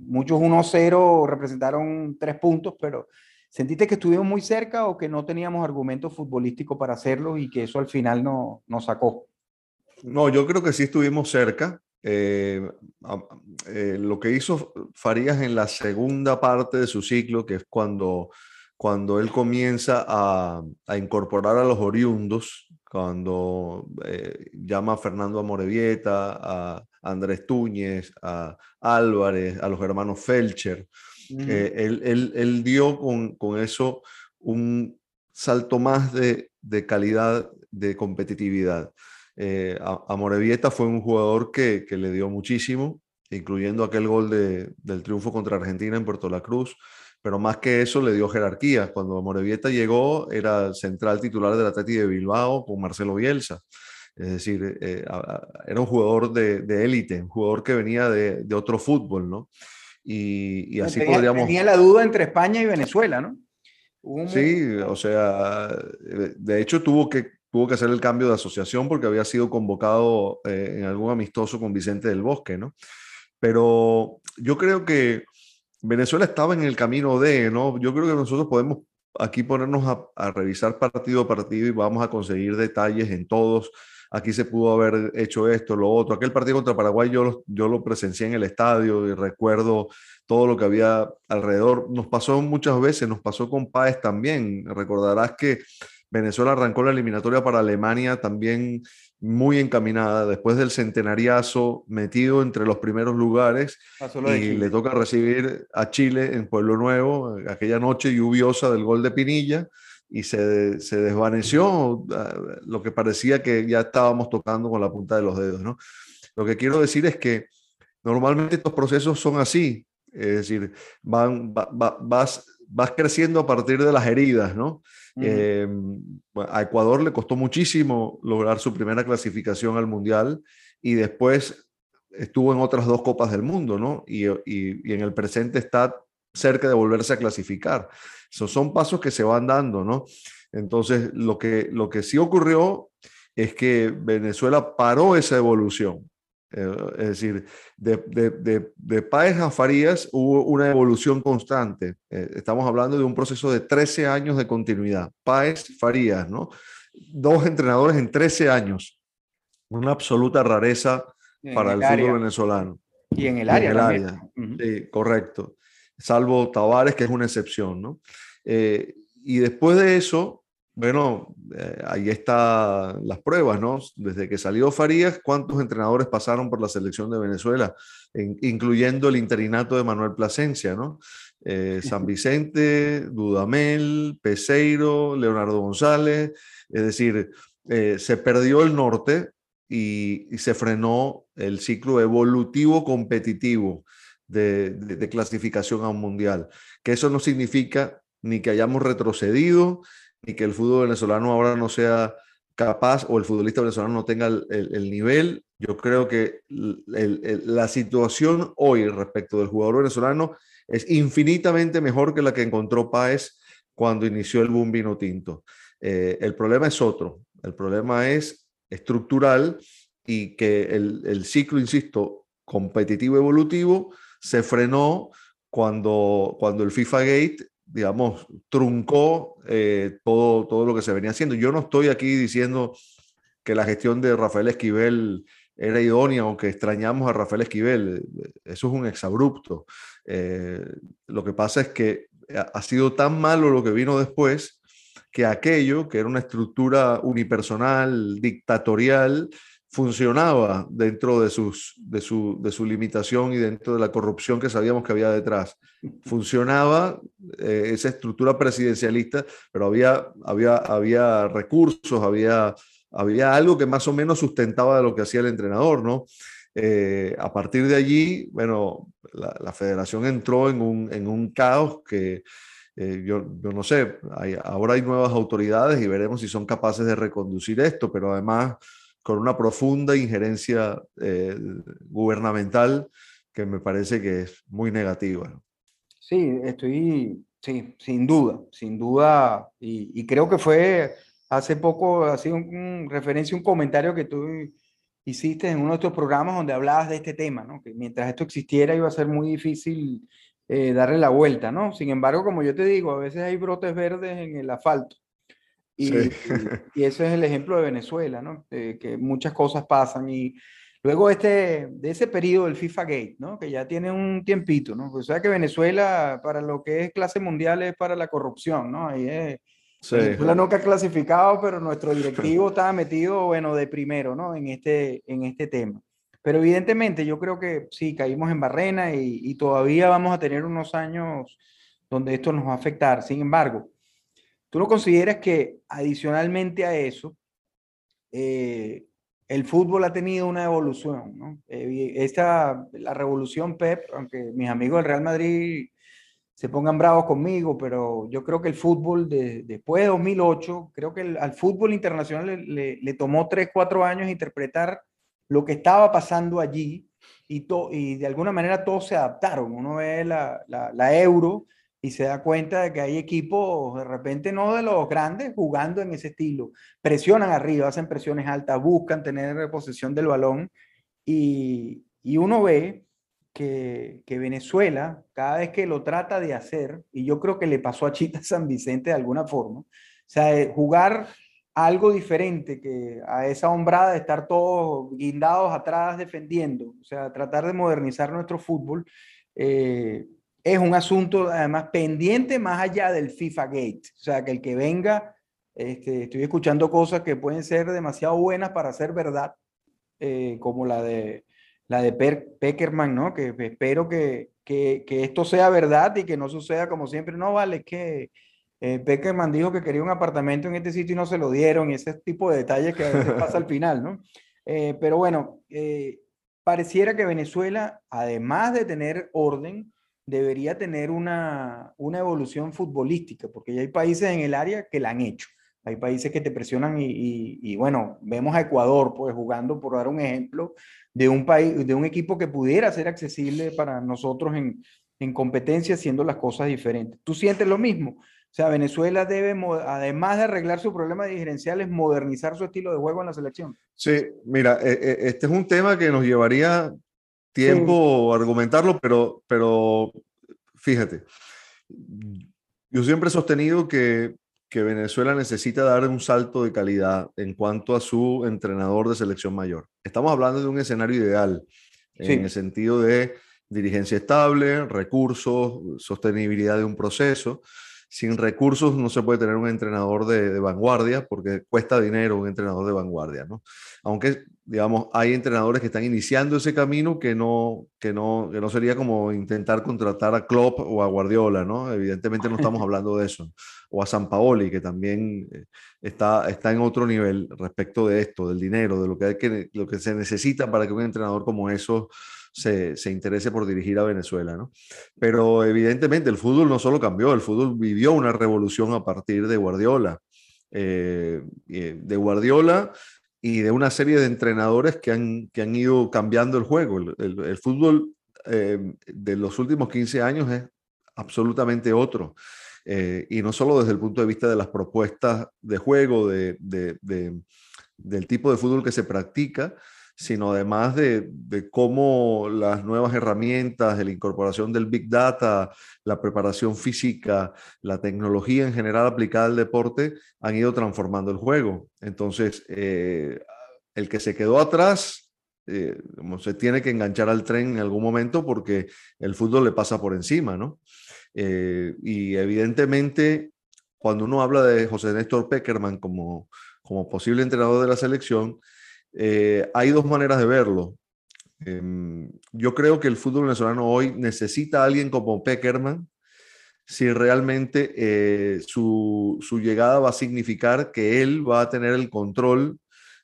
muchos 1-0 representaron tres puntos, pero ¿Sentiste que estuvimos muy cerca o que no teníamos argumentos futbolísticos para hacerlo y que eso al final no, nos sacó? No, yo creo que sí estuvimos cerca. Eh, eh, lo que hizo Farías en la segunda parte de su ciclo, que es cuando, cuando él comienza a, a incorporar a los oriundos, cuando eh, llama a Fernando Amorevieta, a Andrés Túñez, a Álvarez, a los hermanos Felcher. él, él, él, dio con, con, eso un salto más de, de calidad, de competitividad. Eh, Amorevieta fue un jugador que, que, le dio muchísimo, incluyendo aquel gol de, del triunfo contra Argentina en Puerto La Cruz, pero más que eso le dio jerarquía. Cuando Amorevieta llegó era central titular del Atleti de Bilbao con Marcelo Bielsa. Es decir, eh, era un jugador de élite, un jugador que venía de, de otro fútbol, ¿no? Y, y así tenía, podríamos... Tenía la duda entre España y Venezuela, ¿no? Sí, o sea, de hecho tuvo que tuvo que hacer el cambio de asociación porque había sido convocado eh, en algún amistoso con Vicente del Bosque, ¿no? Pero yo creo que Venezuela estaba en el camino de, ¿no? Yo creo que nosotros podemos aquí ponernos a, revisar partido a partido y vamos a conseguir detalles en todos. Aquí se pudo haber hecho esto, lo otro. Aquel partido contra Paraguay yo yo lo presencié en el estadio y recuerdo todo lo que había alrededor. Nos pasó muchas veces, nos pasó con Páez también. Recordarás que Venezuela arrancó la eliminatoria para Alemania también muy encaminada, después del centenariazo, metido entre los primeros lugares, y le toca recibir a Chile en Pueblo Nuevo, aquella noche lluviosa del gol de Pinilla, y se, se desvaneció ah, lo que parecía que ya estábamos tocando con la punta de los dedos. ¿no? Lo que quiero decir es que normalmente estos procesos son así, es decir, van, va, va, vas, vas creciendo a partir de las heridas, ¿no? Eh, a Ecuador le costó muchísimo lograr su primera clasificación al Mundial y después estuvo en otras dos Copas del Mundo, ¿no? Y, y, y en el presente está cerca de volverse a clasificar. Esos son pasos que se van dando, ¿no? Entonces, lo que, lo que sí ocurrió es que Venezuela paró esa evolución. Eh, es decir, de, de, de, de Páez a Farías hubo una evolución constante. Eh, estamos hablando de un proceso de 13 años de continuidad. Páez, Farías, ¿no? Dos entrenadores en 13 años. Una absoluta rareza para el, el fútbol venezolano. Y en el área. En el área. Uh -huh. Sí, correcto. Salvo Tavares, que es una excepción, ¿no? Eh, y después de eso, bueno, eh, ahí están las pruebas, ¿no? Desde que salió Farías, ¿cuántos entrenadores pasaron por la selección de Venezuela? En, incluyendo el interinato de Manuel Plasencia, ¿no? Eh, San Vicente, Dudamel, Peseiro, Leonardo González, es decir, eh, se perdió el norte y, y, se frenó el ciclo evolutivo competitivo de, de, de clasificación a un mundial. Que eso no significa ni que hayamos retrocedido, y que el fútbol venezolano ahora no sea capaz o el futbolista venezolano no tenga el, el, el nivel. Yo creo que el, la situación hoy respecto del jugador venezolano es infinitamente mejor que la que encontró Páez cuando inició el boom vino tinto. Eh, el problema es otro, el problema es estructural y que el, ciclo, insisto, competitivo evolutivo se frenó cuando, cuando el FIFA Gate digamos, truncó eh, todo, todo lo que se venía haciendo. Yo no estoy aquí diciendo que la gestión de Rafael Esquivel era idónea o que extrañamos a Rafael Esquivel. Eso es un exabrupto. Eh, lo que pasa es que ha sido tan malo lo que vino después que aquello, que era una estructura unipersonal, dictatorial, funcionaba dentro de, sus, de, su, de su limitación y dentro de la corrupción que sabíamos que había detrás. Funcionaba eh, esa estructura presidencialista, pero había, había, había recursos, había, había algo que más o menos sustentaba lo que hacía el entrenador, ¿no? Eh, a partir de allí, bueno, la, la federación entró en un, en un caos que eh, yo, yo, no sé, hay, ahora hay nuevas autoridades y veremos si son capaces de reconducir esto, pero además con una profunda injerencia eh, gubernamental que me parece que es muy negativa. Sí, estoy, sí, sin duda, sin duda, y, y creo que fue hace poco, ha sido un, un, referencia, un comentario que tú hiciste en uno de estos programas donde hablabas de este tema, ¿no? que mientras esto existiera iba a ser muy difícil eh, darle la vuelta, ¿no? Sin embargo, como yo te digo, a veces hay brotes verdes en el asfalto y, sí. y, ese es el ejemplo de Venezuela, ¿no? Eh, que muchas cosas pasan y luego este, de ese periodo del FIFA Gate, ¿no? que ya tiene un tiempito, ¿no? Pues, o sea que Venezuela para lo que es clase mundial es para la corrupción, ¿no? Ahí es, sí. Venezuela nunca ha clasificado, pero nuestro directivo estaba metido, bueno, de primero, ¿no? En este, en este tema. Pero evidentemente yo creo que sí, caímos en barrena y, y todavía vamos a tener unos años donde esto nos va a afectar. Sin embargo, ¿tú no consideras que adicionalmente a eso, eh, el fútbol ha tenido una evolución, esta, la revolución Pep, aunque mis amigos del Real Madrid se pongan bravos conmigo, pero yo creo que el fútbol de, después de 2008, creo que al fútbol internacional le, tomó 3, 4 años interpretar lo que estaba pasando allí y, de alguna manera todos se adaptaron. Uno ve la euro y se da cuenta de que hay equipos, de repente no de los grandes, jugando en ese estilo. Presionan arriba, hacen presiones altas, buscan tener posesión del balón y, y uno ve que, que, Venezuela, cada vez que lo trata de hacer, y yo creo que le pasó a Chita San Vicente de alguna forma, o sea, eh, jugar algo diferente que a esa hombrada de estar todos guindados atrás defendiendo, o sea, tratar de modernizar nuestro fútbol. Eh, es un asunto además pendiente más allá del FIFA Gate. O sea, que el que venga, este, estoy escuchando cosas que pueden ser demasiado buenas para ser verdad, eh, como la de, la de Peckerman, ¿no? Que espero que, que, que, esto sea verdad y que no suceda como siempre. No vale que eh, Peckerman dijo que quería un apartamento en este sitio y no se lo dieron, y ese tipo de detalles que a veces pasa al final, ¿no? Eh, pero bueno, eh, pareciera que Venezuela, además de tener orden, debería tener una, una evolución futbolística, porque ya hay países en el área que la han hecho. Hay países que te presionan y, y, bueno, vemos a Ecuador pues jugando, por dar un ejemplo, de un país, de un equipo que pudiera ser accesible para nosotros en, en competencia haciendo las cosas diferentes. ¿Tú sientes lo mismo? O sea, Venezuela debe, además de arreglar su problema de diferenciales, modernizar su estilo de juego en la selección. Sí, mira, e, e, este es un tema que nos llevaría tiempo sí. argumentarlo, pero, pero fíjate, yo siempre he sostenido que, que, Venezuela necesita dar un salto de calidad en cuanto a su entrenador de selección mayor. Estamos hablando de un escenario ideal, sí. en el sentido de dirigencia estable, recursos, sostenibilidad de un proceso. Sin recursos no se puede tener un entrenador de, de vanguardia porque cuesta dinero un entrenador de vanguardia, ¿no? Aunque digamos, hay entrenadores que están iniciando ese camino que no, que no, que no sería como intentar contratar a Klopp o a Guardiola, ¿no? Evidentemente no estamos hablando de eso. O a San Paoli, que también eh, está, está en otro nivel respecto de esto, del dinero, de lo que, hay que, lo que se necesita para que un entrenador como eso se, se, interese por dirigir a Venezuela, ¿no? Pero evidentemente el fútbol no solo cambió, el fútbol vivió una revolución a partir de Guardiola. Eh, de Guardiola y de una serie de entrenadores que han, que han ido cambiando el juego. El, el, fútbol eh, de los últimos 15 años es absolutamente otro. Eh, y no solo desde el punto de vista de las propuestas de juego, de, de, del tipo de fútbol que se practica, sino además de, de, cómo las nuevas herramientas, la incorporación del Big Data, la preparación física, la tecnología en general aplicada al deporte han ido transformando el juego. Entonces, eh, el que se quedó atrás eh, se tiene que enganchar al tren en algún momento porque el fútbol le pasa por encima, ¿no? Eh, y evidentemente, cuando uno habla de José Néstor Peckerman como, como posible entrenador de la selección, eh, hay dos maneras de verlo. Eh, yo creo que el fútbol venezolano hoy necesita a alguien como Peckerman si realmente eh, su, llegada va a significar que él va a tener el control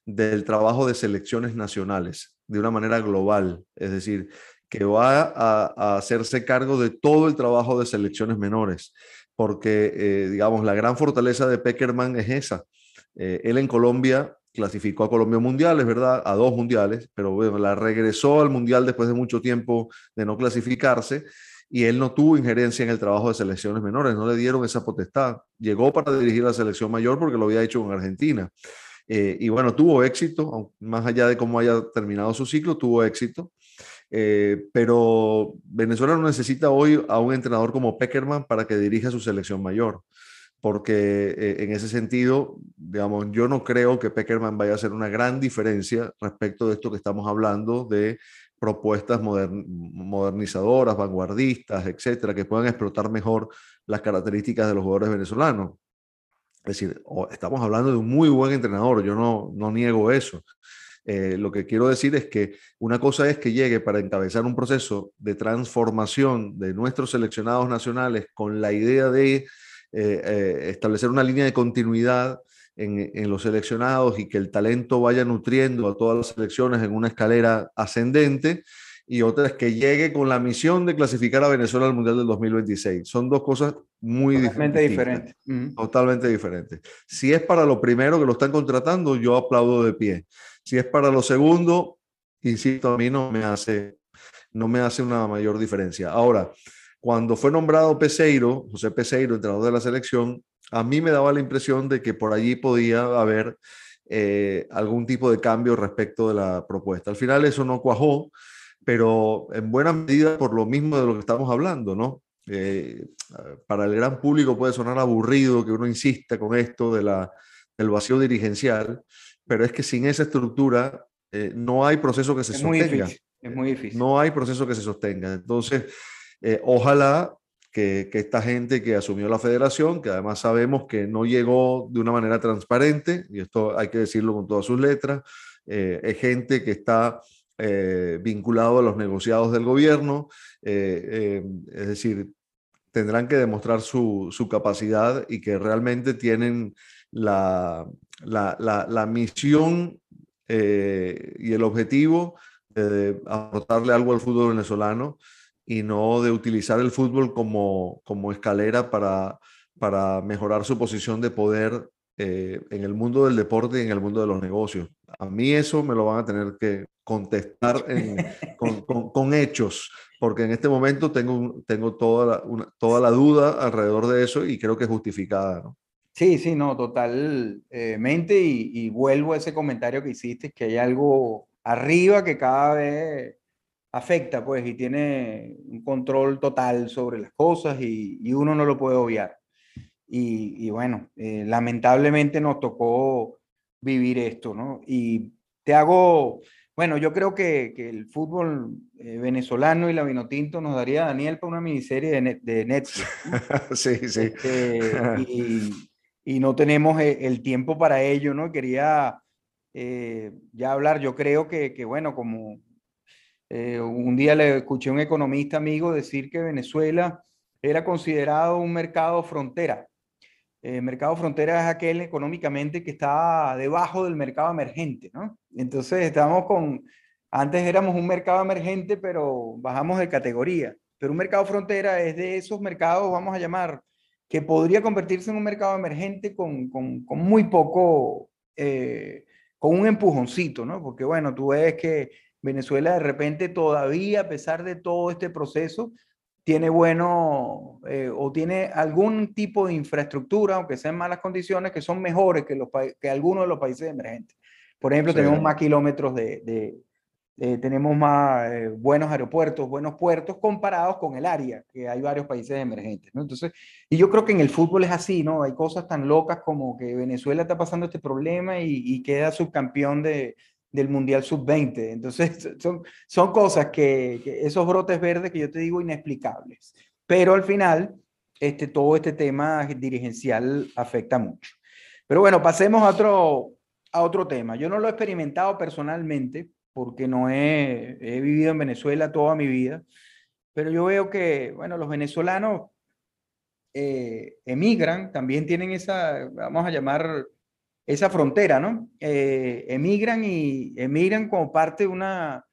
del trabajo de selecciones nacionales de una manera global. Es decir, que va a, hacerse cargo de todo el trabajo de selecciones menores. Porque, eh, digamos, la gran fortaleza de Peckerman es esa. Él en Colombia clasificó a Colombia mundiales, ¿verdad? A dos mundiales, pero bueno, la regresó al mundial después de mucho tiempo de no clasificarse y él no tuvo injerencia en el trabajo de selecciones menores, no le dieron esa potestad. Llegó para dirigir la selección mayor porque lo había hecho con Argentina. Eh, y bueno, tuvo éxito, más allá de cómo haya terminado su ciclo, tuvo éxito. Eh, pero Venezuela no necesita hoy a un entrenador como Peckerman para que dirija su selección mayor porque eh, en ese sentido, digamos, yo no creo que Peckerman vaya a hacer una gran diferencia respecto de esto que estamos hablando de propuestas modernizadoras, vanguardistas, etcétera, que puedan explotar mejor las características de los jugadores venezolanos. Es decir, estamos hablando de un muy buen entrenador, yo no, no niego eso. Eh, lo que quiero decir es que una cosa es que llegue para encabezar un proceso de transformación de nuestros seleccionados nacionales con la idea de eh, eh, establecer una línea de continuidad en, en, los seleccionados y que el talento vaya nutriendo a todas las selecciones en una escalera ascendente y otra es que llegue con la misión de clasificar a Venezuela al Mundial del 2026. Son dos cosas muy totalmente diferentes. Totalmente diferentes. Si es para lo primero que lo están contratando, yo aplaudo de pie. Si es para lo segundo, insisto, a mí no me hace, no me hace una mayor diferencia. Ahora, cuando fue nombrado Peseiro, José Peseiro, entrenador de la selección, a mí me daba la impresión de que por allí podía haber eh, algún tipo de cambio respecto de la propuesta. Al final eso no cuajó pero en buena medida por lo mismo de lo que estamos hablando, ¿no? Eh, para el gran público puede sonar aburrido que uno insista con esto de la, del vacío dirigencial, pero es que sin esa estructura eh, no hay proceso que se sostenga. es muy difícil. No hay proceso que se sostenga. Entonces, eh, ojalá que, esta gente que asumió la federación, que además sabemos que no llegó de una manera transparente, y esto hay que decirlo con todas sus letras, es gente que está eh, vinculado a los negociados del gobierno, eh, eh, es decir, tendrán que demostrar su, capacidad y que realmente tienen la, la, la, misión y el objetivo de aportarle algo al fútbol venezolano y no de utilizar el fútbol como, como escalera para, para mejorar su posición de poder en el mundo del deporte y en el mundo de los negocios. A mí eso me lo van a tener que contestar con, con, hechos, porque en este momento tengo, tengo toda, la, una, toda la duda alrededor de eso y creo que es justificada. ¿no? Sí, sí, no, totalmente. Y, y, vuelvo a ese comentario que hiciste, que hay algo arriba que cada vez afecta, pues, y tiene un control total sobre las cosas y, y uno no lo puede obviar. Y, y bueno, eh, lamentablemente nos tocó vivir esto, ¿no? Y te hago, bueno, yo creo que, que el fútbol eh, venezolano y la Vinotinto nos daría Daniel para una miniserie de, de Netflix. sí, sí. Este, y, y, no tenemos e, el, tiempo para ello, ¿no? Quería eh, ya hablar, yo creo que, que bueno, como eh, un día le escuché a un economista amigo decir que Venezuela era considerado un mercado frontera eh, mercado frontera es aquel económicamente que está debajo del mercado emergente, ¿no? Entonces estamos con, antes éramos un mercado emergente, pero bajamos de categoría. Pero un mercado frontera es de esos mercados, vamos a llamar, que podría convertirse en un mercado emergente con, con, con muy poco, eh, con un empujoncito, ¿no? Porque bueno, tú ves que Venezuela de repente todavía, a pesar de todo este proceso, tiene bueno eh, o tiene algún tipo de infraestructura, aunque sea en malas condiciones, que son mejores que, los, que algunos de los países emergentes. Por ejemplo, tenemos más kilómetros de, de tenemos más eh, buenos aeropuertos, buenos puertos comparados con el área, que hay varios países emergentes, ¿no? Entonces, y yo creo que en el fútbol es así, ¿no? Hay cosas tan locas como que Venezuela está pasando este problema y, y queda subcampeón de, del Mundial Sub-20. Entonces, son, son cosas que, esos brotes verdes que yo te digo inexplicables. Pero al final, este, todo este tema dirigencial afecta mucho. Pero bueno, pasemos a otro, a otro tema. Yo no lo he experimentado personalmente porque no he, he vivido en Venezuela toda mi vida, pero yo veo que, bueno, los venezolanos eh, emigran, también tienen esa, vamos a llamar, esa frontera, ¿no? Eh, emigran y emigran como parte de una,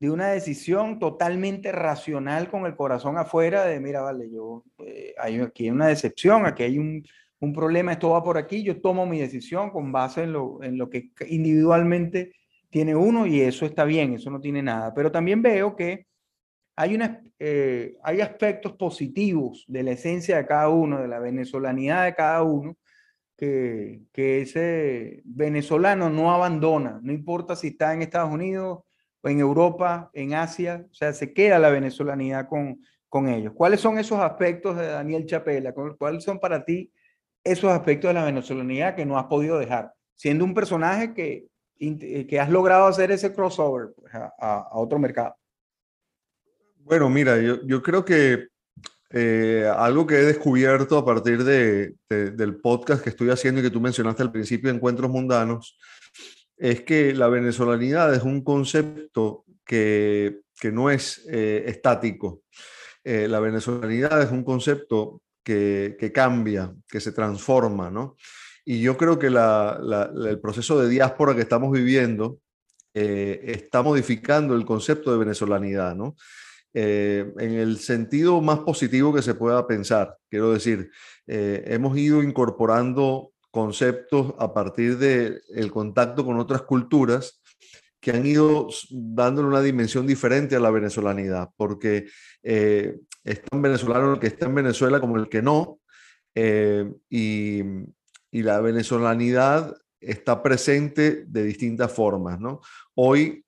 de una decisión totalmente racional con el corazón afuera de, mira, vale, yo, eh, hay, aquí hay una decepción, aquí hay un, un, problema, esto va por aquí, yo tomo mi decisión con base en lo, en lo que individualmente tiene uno y eso está bien, eso no tiene nada. Pero también veo que hay, una, eh, hay aspectos positivos de la esencia de cada uno, de la venezolanidad de cada uno, que, ese venezolano no abandona, no importa si está en Estados Unidos o en Europa, en Asia, o sea, se queda la venezolanidad con, con ellos. ¿Cuáles son esos aspectos de Daniel Chapela? ¿Cuáles son para ti esos aspectos de la venezolanidad que no has podido dejar, siendo un personaje que, que has logrado hacer ese crossover pues, a, otro mercado. Bueno, mira, yo, yo creo que eh, algo que he descubierto a partir de, del podcast que estoy haciendo y que tú mencionaste al principio, Encuentros Mundanos, es que la venezolanidad es un concepto que, que no es eh, estático. Eh, la venezolanidad es un concepto que, que, cambia, que se transforma, ¿no? Y yo creo que la, el proceso de diáspora que estamos viviendo está modificando el concepto de venezolanidad, ¿no? Eh, en el sentido más positivo que se pueda pensar. Quiero decir, eh, hemos ido incorporando conceptos a partir del el contacto con otras culturas que han ido dándole una dimensión diferente a la venezolanidad, porque eh, es tan venezolano el que está en Venezuela como el que no, y, y, la venezolanidad está presente de distintas formas. ¿no? Hoy,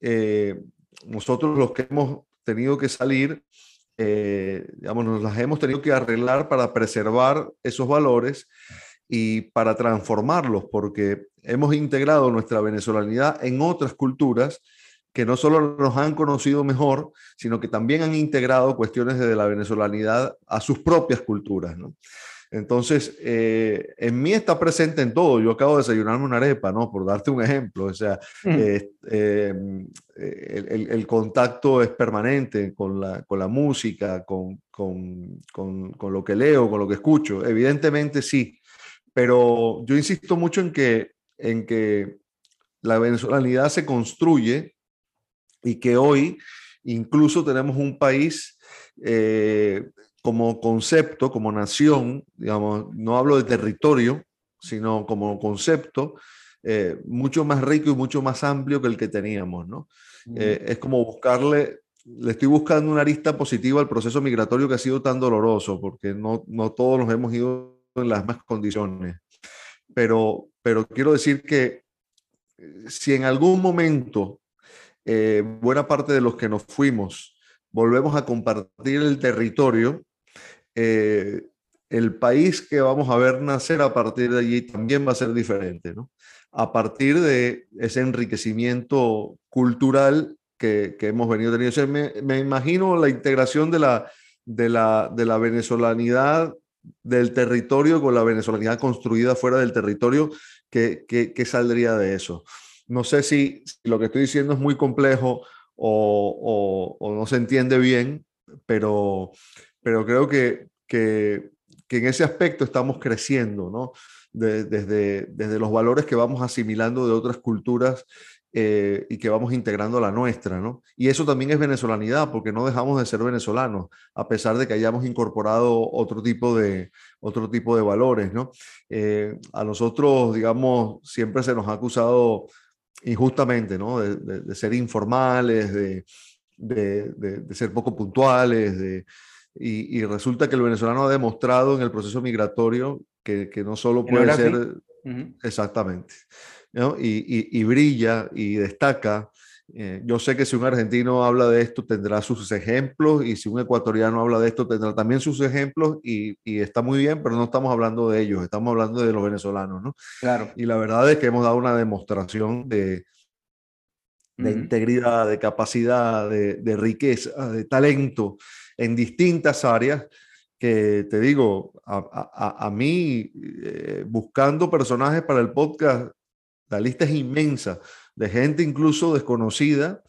nosotros los que hemos tenido que salir, eh, digamos, nos las hemos tenido que arreglar para preservar esos valores y para transformarlos, porque hemos integrado nuestra venezolanidad en otras culturas que no solo nos han conocido mejor, sino que también han integrado cuestiones de la venezolanidad a sus propias culturas. ¿no? Entonces, eh, en mí está presente en todo. Yo acabo de desayunarme una arepa, ¿no? Por darte un ejemplo. O sea, eh, em, el, el, contacto es permanente con la, con la música, con, con, con, con, lo que leo, con lo que escucho. Evidentemente sí, pero yo insisto mucho en que, en que la venezolanidad se construye y que hoy incluso tenemos un país eh, como concepto, como nación, digamos, no hablo de territorio, sino como concepto, eh, mucho más rico y mucho más amplio que el que teníamos, ¿no? Eh, es como buscarle, le estoy buscando una arista positiva al proceso migratorio que ha sido tan doloroso, porque no, no todos nos hemos ido en las mismas condiciones. Pero, pero quiero decir que eh, si en algún momento buena parte de los que nos fuimos volvemos a compartir el territorio, eh, el país que vamos a ver nacer a partir de allí también va a ser diferente, ¿no? A partir de ese enriquecimiento cultural que, hemos venido teniendo. me, imagino la integración de la, venezolanidad del territorio con la venezolanidad construida fuera del territorio, ¿qué, qué, saldría de eso? No sé si, lo que estoy diciendo es muy complejo o, o, o no se entiende bien, pero, pero creo que, que, en ese aspecto estamos creciendo, ¿no? desde, desde los valores que vamos asimilando de otras culturas eh, y que vamos integrando a la nuestra, ¿no? Y eso también es venezolanidad, porque no dejamos de ser venezolanos, a pesar de que hayamos incorporado otro tipo de, otro tipo de valores, ¿no? Eh, a nosotros, digamos, siempre se nos ha acusado injustamente, ¿no? De, de ser informales, de, de, ser poco puntuales, de, y, resulta que el venezolano ha demostrado en el proceso migratorio que, que no solo puede ser exactamente, ¿no? y, y, brilla y destaca. Eh, yo sé que si un argentino habla de esto tendrá sus ejemplos y si un ecuatoriano habla de esto tendrá también sus ejemplos y, y, está muy bien, pero no estamos hablando de ellos, estamos hablando de los venezolanos, ¿no? Claro. Y la verdad es que hemos dado una demostración de, de integridad, de capacidad, de, de, riqueza, de talento en distintas áreas que te digo, a, mí, eh, buscando personajes para el podcast, la lista es inmensa de gente incluso desconocida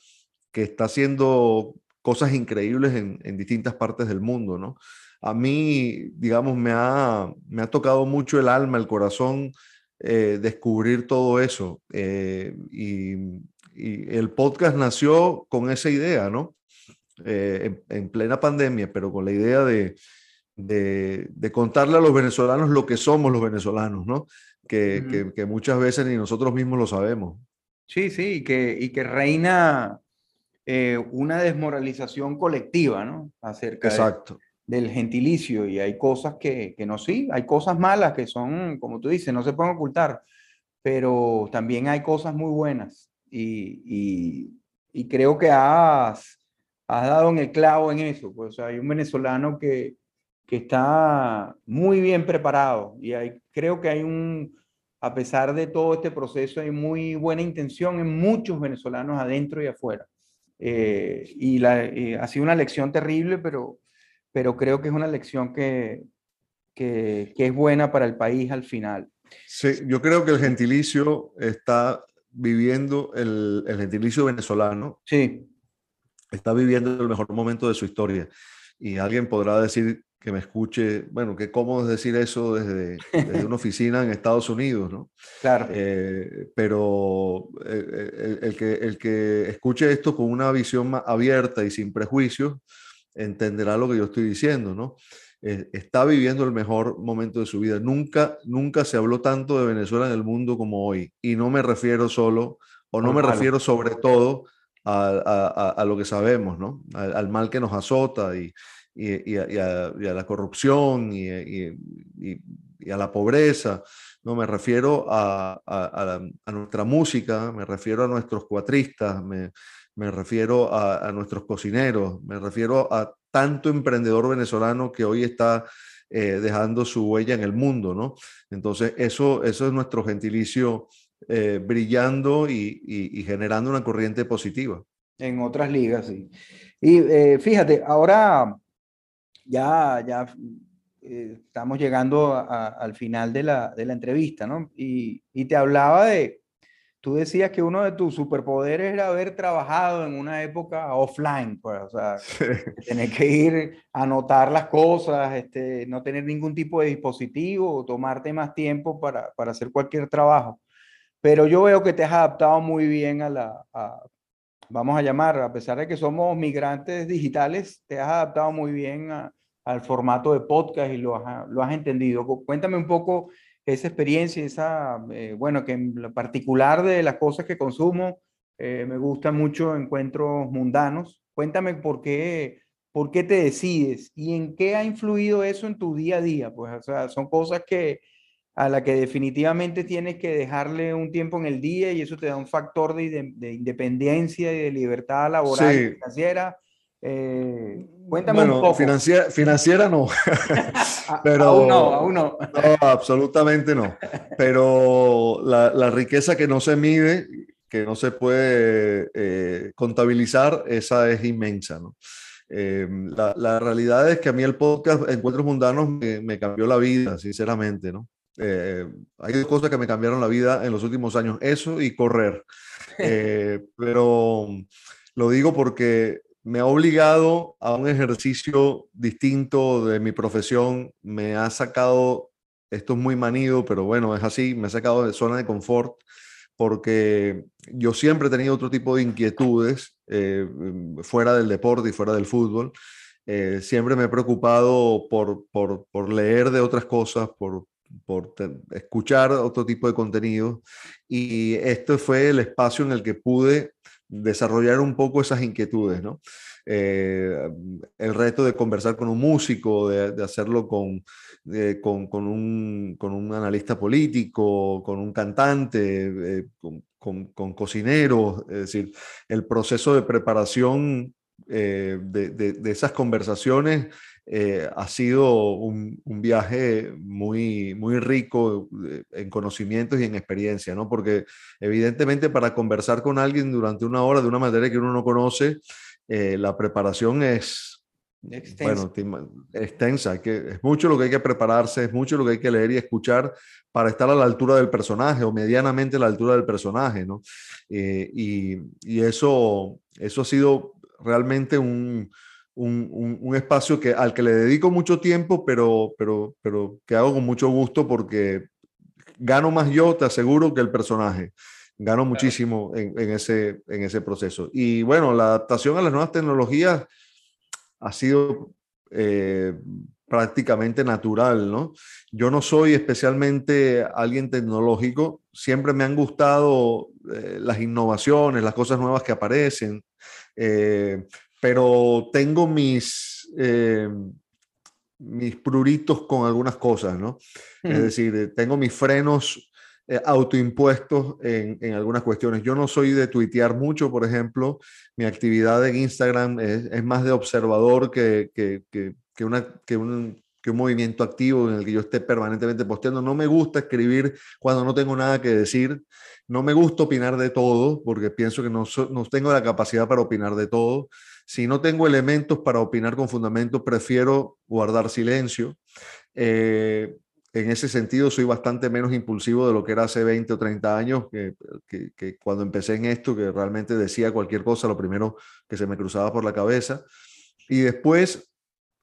que está haciendo cosas increíbles en, en distintas partes del mundo, ¿no? A mí, digamos, me ha, me ha tocado mucho el alma, el corazón, eh, descubrir todo eso. Eh, y, y, el podcast nació con esa idea, ¿no? Eh, en, plena pandemia, pero con la idea de, de, contarle a los venezolanos lo que somos los venezolanos, ¿no? Que, que, muchas veces ni nosotros mismos lo sabemos. Sí, sí, y que, y que reina eh, una desmoralización colectiva, ¿no? Acerca Exacto. del gentilicio, y hay cosas que, que no sí, hay cosas malas que son, como tú dices, no se pueden ocultar, pero también hay cosas muy buenas, y, y, y creo que has has dado en el clavo en eso. Pues, hay un venezolano que, que está muy bien preparado y hay, creo que hay un, a pesar de todo este proceso, hay muy buena intención en muchos venezolanos adentro y afuera. Eh, y la, eh, ha sido una lección terrible, pero, pero creo que es una lección que, que, que, es buena para el país al final. Sí, yo creo que el gentilicio está viviendo, el, el gentilicio venezolano, sí. Está viviendo el mejor momento de su historia. Y alguien podrá decir que me escuche, bueno, qué cómodo es decir eso desde, desde una oficina en Estados Unidos, ¿no? Claro. Eh, pero el, el, el, que, el que escuche esto con una visión más abierta y sin prejuicios, entenderá lo que yo estoy diciendo, ¿no? Eh, está viviendo el mejor momento de su vida. Nunca, nunca se habló tanto de Venezuela en el mundo como hoy. Y no me refiero solo, o no me refiero sobre todo a, lo que sabemos, ¿no? Al, al mal que nos azota y, a, la corrupción y, a la pobreza. No, me refiero a, nuestra música, me refiero a nuestros cuatristas, me, refiero a, nuestros cocineros, me refiero a tanto emprendedor venezolano que hoy está eh, dejando su huella en el mundo, ¿no? Entonces, eso es nuestro gentilicio eh, brillando y, generando una corriente positiva. En otras ligas, sí. Y eh, fíjate, ahora ya, ya eh, estamos llegando a, al final de la, de la entrevista, ¿no? Y, y, te hablaba de, tú decías que uno de tus superpoderes era haber trabajado en una época offline, pues, o sea, sí. tener que ir a anotar las cosas, este, no tener ningún tipo de dispositivo, tomarte más tiempo para, para hacer cualquier trabajo. Pero yo veo que te has adaptado muy bien a la, vamos a llamar, a pesar de que somos migrantes digitales, te has adaptado muy bien al formato de podcast y lo has, entendido. Cuéntame un poco esa experiencia, esa, eh, bueno, que en lo particular de las cosas que consumo, eh, me gusta mucho encuentros mundanos. Cuéntame por qué, por qué te decides y en qué ha influido eso en tu día a día. Pues, o sea, son cosas que a la que definitivamente tienes que dejarle un tiempo en el día y eso te da un factor de, de, de independencia y de libertad laboral sí. y financiera eh, cuéntame bueno, un poco. Financiera, financiera no. Pero, aún no, aún no. no absolutamente no. Pero la, la, riqueza que no se mide, que no se puede eh, contabilizar, esa es inmensa. ¿no? Eh, la, la, realidad es que a mí el podcast Encuentros Mundanos me, me cambió la vida, sinceramente. ¿no? Eh, hay dos cosas que me cambiaron la vida en los últimos años, eso y correr. Eh, pero lo digo porque me ha obligado a un ejercicio distinto de mi profesión, me ha sacado, esto es muy manido, pero bueno, es así, me ha sacado de zona de confort porque yo siempre he tenido otro tipo de inquietudes eh, fuera del deporte y fuera del fútbol. Eh, siempre me he preocupado por, por, por, leer de otras cosas, por, por escuchar otro tipo de contenido y este fue el espacio en el que pude desarrollar un poco esas inquietudes, ¿no? Eh, el reto de conversar con un músico, de, de hacerlo con, con, con, un, con, un, analista político, con un cantante, eh, con, con, cocineros, es decir, el proceso de preparación eh, de, de, de, esas conversaciones eh, ha sido un, un, viaje muy, muy rico eh, en conocimientos y en experiencia, ¿no? Porque evidentemente para conversar con alguien durante una hora de una materia que uno no conoce, eh, la preparación es extensa. Bueno, extensa, que es mucho lo que hay que prepararse, es mucho lo que hay que leer y escuchar para estar a la altura del personaje o medianamente a la altura del personaje, ¿no? Eh, y, y eso, eso ha sido realmente un, un, un, un, espacio que, al que le dedico mucho tiempo, pero, pero, pero que hago con mucho gusto porque gano más yo, te aseguro, que el personaje. Gano muchísimo en, en, ese, en ese proceso. Y bueno, la adaptación a las nuevas tecnologías ha sido eh, prácticamente natural, ¿no? Yo no soy especialmente alguien tecnológico, siempre me han gustado eh, las innovaciones, las cosas nuevas que aparecen. Eh, pero tengo mis, eh, mis pruritos con algunas cosas, ¿no? Es decir, tengo mis frenos eh, autoimpuestos en, en, algunas cuestiones. Yo no soy de tuitear mucho, por ejemplo, mi actividad en Instagram es, es más de observador que, que, que, que, una, que, un, que un movimiento activo en el que yo esté permanentemente posteando. No me gusta escribir cuando no tengo nada que decir. No me gusta opinar de todo porque pienso que no, no tengo la capacidad para opinar de todo. Si no tengo elementos para opinar con fundamento, prefiero guardar silencio. Eh, en ese sentido soy bastante menos impulsivo de lo que era hace 20 o 30 años, que, cuando empecé en esto, que realmente decía cualquier cosa, lo primero que se me cruzaba por la cabeza. Y después,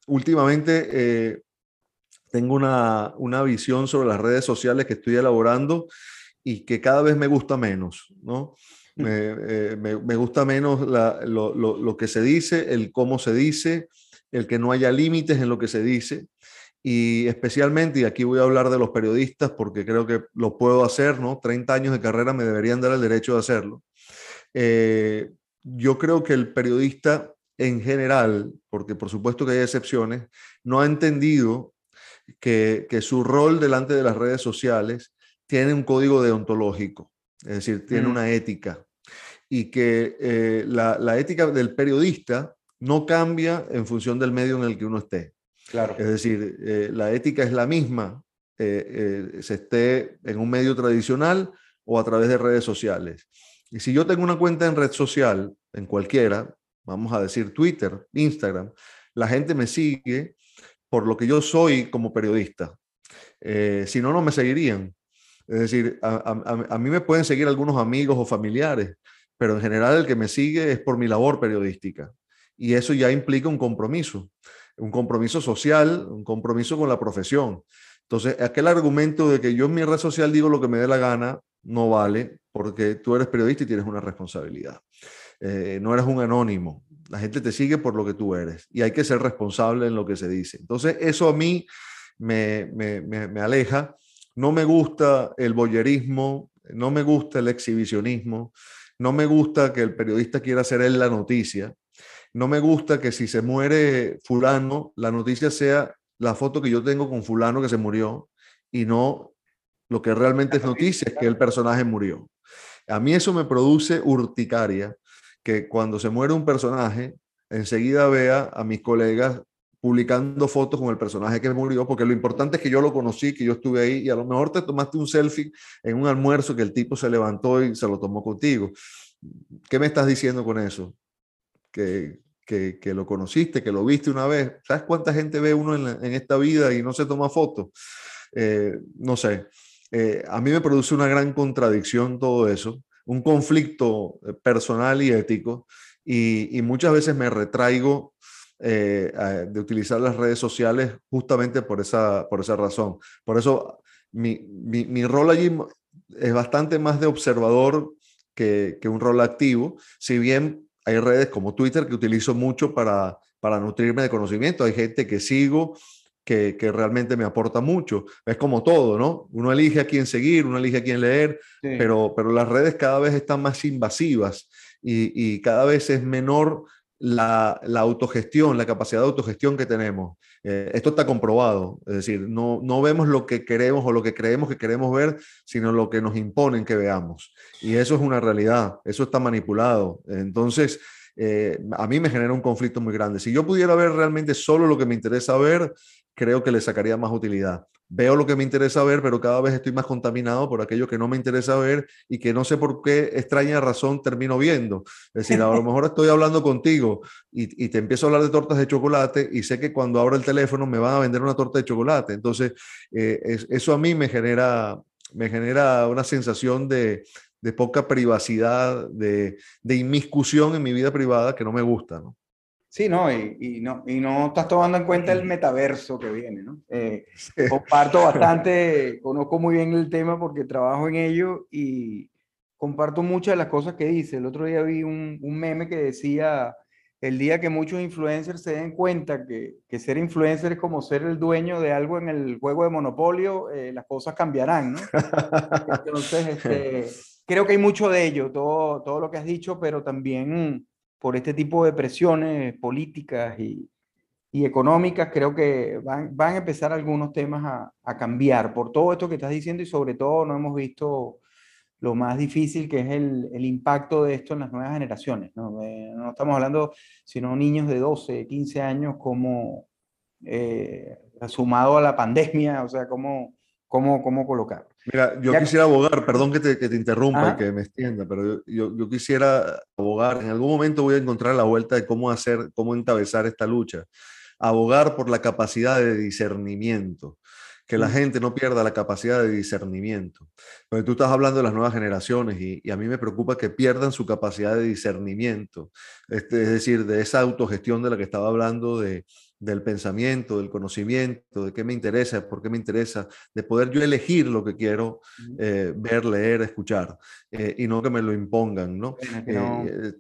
últimamente, eh, tengo una, una, visión sobre las redes sociales que estoy elaborando y que cada vez me gusta menos, ¿no? Me, eh, me, me gusta menos la, lo, lo, lo que se dice, el cómo se dice, el que no haya límites en lo que se dice y especialmente, y aquí voy a hablar de los periodistas porque creo que lo puedo hacer, ¿no? 30 años de carrera me deberían dar el derecho de hacerlo. Eh, yo creo que el periodista en general, porque por supuesto que hay excepciones, no ha entendido que, que su rol delante de las redes sociales tiene un código deontológico, es decir, tiene mm. una ética, y que eh, la, la ética del periodista no cambia en función del medio en el que uno esté. Claro. Es decir, eh, la ética es la misma, eh, eh, se esté en un medio tradicional o a través de redes sociales. Y si yo tengo una cuenta en red social, en cualquiera, vamos a decir Twitter, Instagram, la gente me sigue por lo que yo soy como periodista. si no, no me seguirían. Es decir, a, mí me pueden seguir algunos amigos o familiares, pero en general el que me sigue es por mi labor periodística. Y eso ya implica un compromiso un compromiso social, un compromiso con la profesión. Entonces, aquel argumento de que yo en mi red social digo lo que me dé la gana, no vale, porque tú eres periodista y tienes una responsabilidad. Eh, no eres un anónimo. La gente te sigue por lo que tú eres y hay que ser responsable en lo que se dice. Entonces, eso a mí me, me, me, aleja. No me gusta el boyerismo, no me gusta el exhibicionismo, no me gusta que el periodista quiera hacer él la noticia no me gusta que si se muere fulano, la noticia sea la foto que yo tengo con fulano que se murió y no lo que realmente es noticia, es que el personaje murió. A mí eso me produce urticaria, que cuando se muere un personaje, enseguida vea a mis colegas publicando fotos con el personaje que murió, porque lo importante es que yo lo conocí, que yo estuve ahí y a lo mejor te tomaste un selfie en un almuerzo que el tipo se levantó y se lo tomó contigo. ¿Qué me estás diciendo con eso? Que, que, lo conociste, que lo viste una vez. ¿Sabes cuánta gente ve uno en, esta vida y no se toma fotos? Eh, no sé. Eh, a mí me produce una gran contradicción todo eso, un conflicto eh, personal y ético, y, muchas veces me retraigo de utilizar las redes sociales justamente por esa, por esa razón. Por eso mi, mi, rol allí es bastante más de observador que, que un rol activo, si bien hay redes como Twitter que utilizo mucho para, para nutrirme de conocimiento. Hay gente que sigo que, que, realmente me aporta mucho. Es como todo, ¿no? Uno elige a quién seguir, uno elige a quién leer, pero, pero las redes cada vez están más invasivas y, y cada vez es menor la, autogestión, la capacidad de autogestión que tenemos. Eh, esto está comprobado, es decir, no, no vemos lo que queremos o lo que creemos que queremos ver, sino lo que nos imponen que veamos. Y eso es una realidad, eso está manipulado. Entonces, eh, a mí me genera un conflicto muy grande. Si yo pudiera ver realmente solo lo que me interesa ver, creo que le sacaría más utilidad veo lo que me interesa ver, pero cada vez estoy más contaminado por aquello que no me interesa ver y que no sé por qué extraña razón termino viendo. Es decir, a lo mejor estoy hablando contigo y, te empiezo a hablar de tortas de chocolate y sé que cuando abro el teléfono me van a vender una torta de chocolate. Entonces, eh, eso a mí me genera, me genera una sensación de, poca privacidad, de, de inmiscusión en mi vida privada que no me gusta, ¿no? Sí, no y, no, y no estás tomando en cuenta el metaverso que viene, ¿no? Eh, comparto bastante, conozco muy bien el tema porque trabajo en ello y comparto muchas de las cosas que dice. El otro día vi un, un meme que decía, el día que muchos influencers se den cuenta que, que, ser influencer es como ser el dueño de algo en el juego de monopolio, eh, las cosas cambiarán, ¿no? Entonces, este, creo que hay mucho de ello, todo, todo lo que has dicho, pero también por este tipo de presiones políticas y, y económicas, creo que van, van, a empezar algunos temas a, a, cambiar por todo esto que estás diciendo y sobre todo no hemos visto lo más difícil que es el, el impacto de esto en las nuevas generaciones. ¿no? Eh, no estamos hablando sino niños de 12, 15 años como eh, sumado a la pandemia, o sea, cómo, cómo, cómo colocarlo. Mira, yo quisiera abogar, perdón que te, que te interrumpa y que me extienda, pero yo, yo, quisiera abogar, en algún momento voy a encontrar la vuelta de cómo hacer, cómo encabezar esta lucha. Abogar por la capacidad de discernimiento, que la gente no pierda la capacidad de discernimiento. Porque tú estás hablando de las nuevas generaciones y, y a mí me preocupa que pierdan su capacidad de discernimiento, este, es decir, de esa autogestión de la que estaba hablando de, del pensamiento, del conocimiento, de qué me interesa, por qué me interesa, de poder yo elegir lo que quiero eh, ver, leer, escuchar, eh, y no que me lo impongan, ¿no? Eh,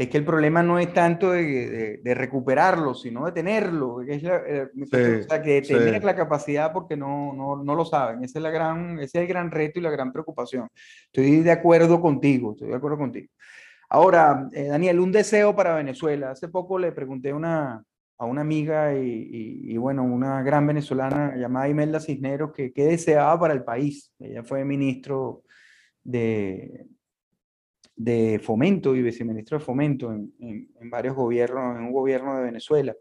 es que el problema no es tanto de, recuperarlo, sino de tenerlo, es o sea, que tener la capacidad porque no, no, no, lo saben. Ese es, la gran, ese es el gran reto y la gran preocupación. Estoy de acuerdo contigo, estoy de acuerdo contigo. Ahora, Daniel, un deseo para Venezuela. Hace poco le pregunté a una, a una amiga y, bueno, una gran venezolana llamada Imelda Cisneros que, que deseaba para el país. Ella fue ministro de, de fomento y viceministro de fomento en, varios gobiernos, en un gobierno de Venezuela.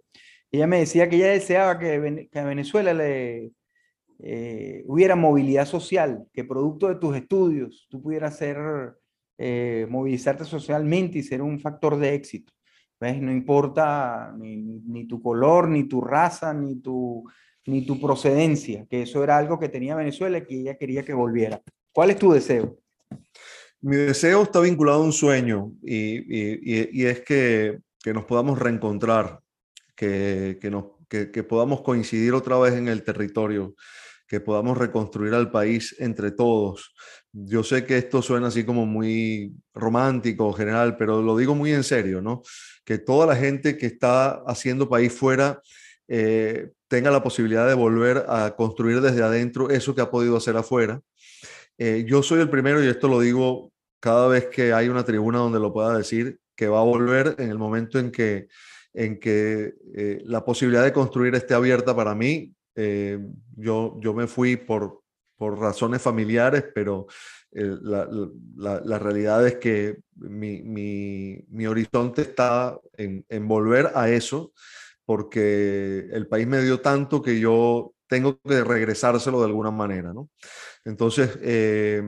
Ella me decía que ella deseaba que, a Venezuela le eh, hubiera movilidad social, que producto de tus estudios tú pudieras ser, eh, movilizarte socialmente y ser un factor de éxito. No importa ni, tu color, ni tu raza, ni tu, ni tu procedencia, que eso era algo que tenía Venezuela y que ella quería que volviera. ¿Cuál es tu deseo? Mi deseo está vinculado a un sueño y, es que, nos podamos reencontrar, que, podamos coincidir otra vez en el territorio, que podamos reconstruir al país entre todos. Yo sé que esto suena así como muy romántico, general, pero lo digo muy en serio, ¿no? Que toda la gente que está haciendo país fuera eh, tenga la posibilidad de volver a construir desde adentro eso que ha podido hacer afuera. Eh, yo soy el primero, y esto lo digo cada vez que hay una tribuna donde lo pueda decir, que va a volver en el momento en que, en que eh, la posibilidad de construir esté abierta para mí, eh, yo, yo me fui por, por razones familiares, pero la, la, realidad es que mi, mi, mi horizonte está en, en, volver a eso, porque el país me dio tanto que yo tengo que regresárselo de alguna manera, ¿no? Entonces, eh,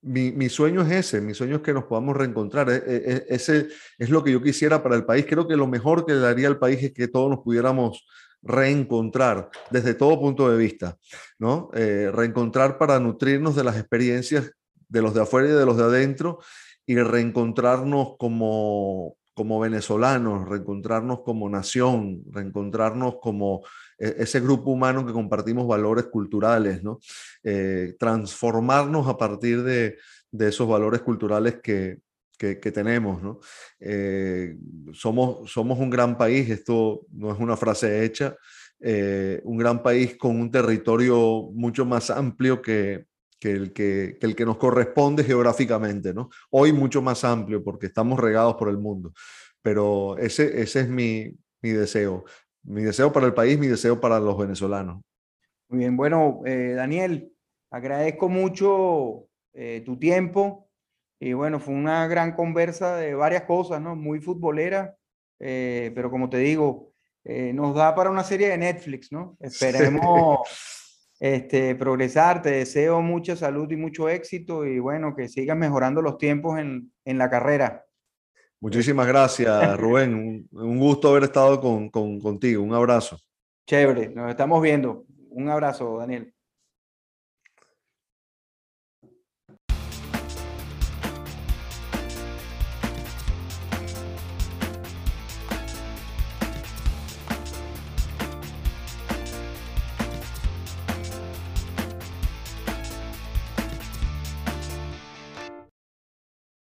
mi, mi, sueño es ese, mi sueño es que nos podamos reencontrar. ese es lo que yo quisiera para el país. Creo que lo mejor que daría al país es que todos nos pudiéramos reencontrar desde todo punto de vista, ¿no? Eh, reencontrar para nutrirnos de las experiencias de los de afuera y de los de adentro y reencontrarnos como, como venezolanos, reencontrarnos como nación, reencontrarnos como e, ese grupo humano que compartimos valores culturales, ¿no? Eh, transformarnos a partir de, de esos valores culturales que, que, tenemos. ¿no? Eh, somos, somos un gran país, esto no es una frase hecha, eh, un gran país con un territorio mucho más amplio que, que el que, que, el que nos corresponde geográficamente. ¿no? Hoy mucho más amplio porque estamos regados por el mundo, pero ese, ese es mi, mi deseo. Mi deseo para el país, mi deseo para los venezolanos. Muy bien, bueno, eh, Daniel, agradezco mucho tu tiempo, y bueno, fue una gran conversa de varias cosas, ¿no? Muy futbolera, eh, pero como te digo, eh, nos da para una serie de Netflix, ¿no? Esperemos este, progresar. Te deseo mucha salud y mucho éxito y bueno, que sigas mejorando los tiempos en, en la carrera. Muchísimas gracias, Rubén. Un, gusto haber estado con, con, contigo. Un abrazo. Chévere, nos estamos viendo. Un abrazo, Daniel.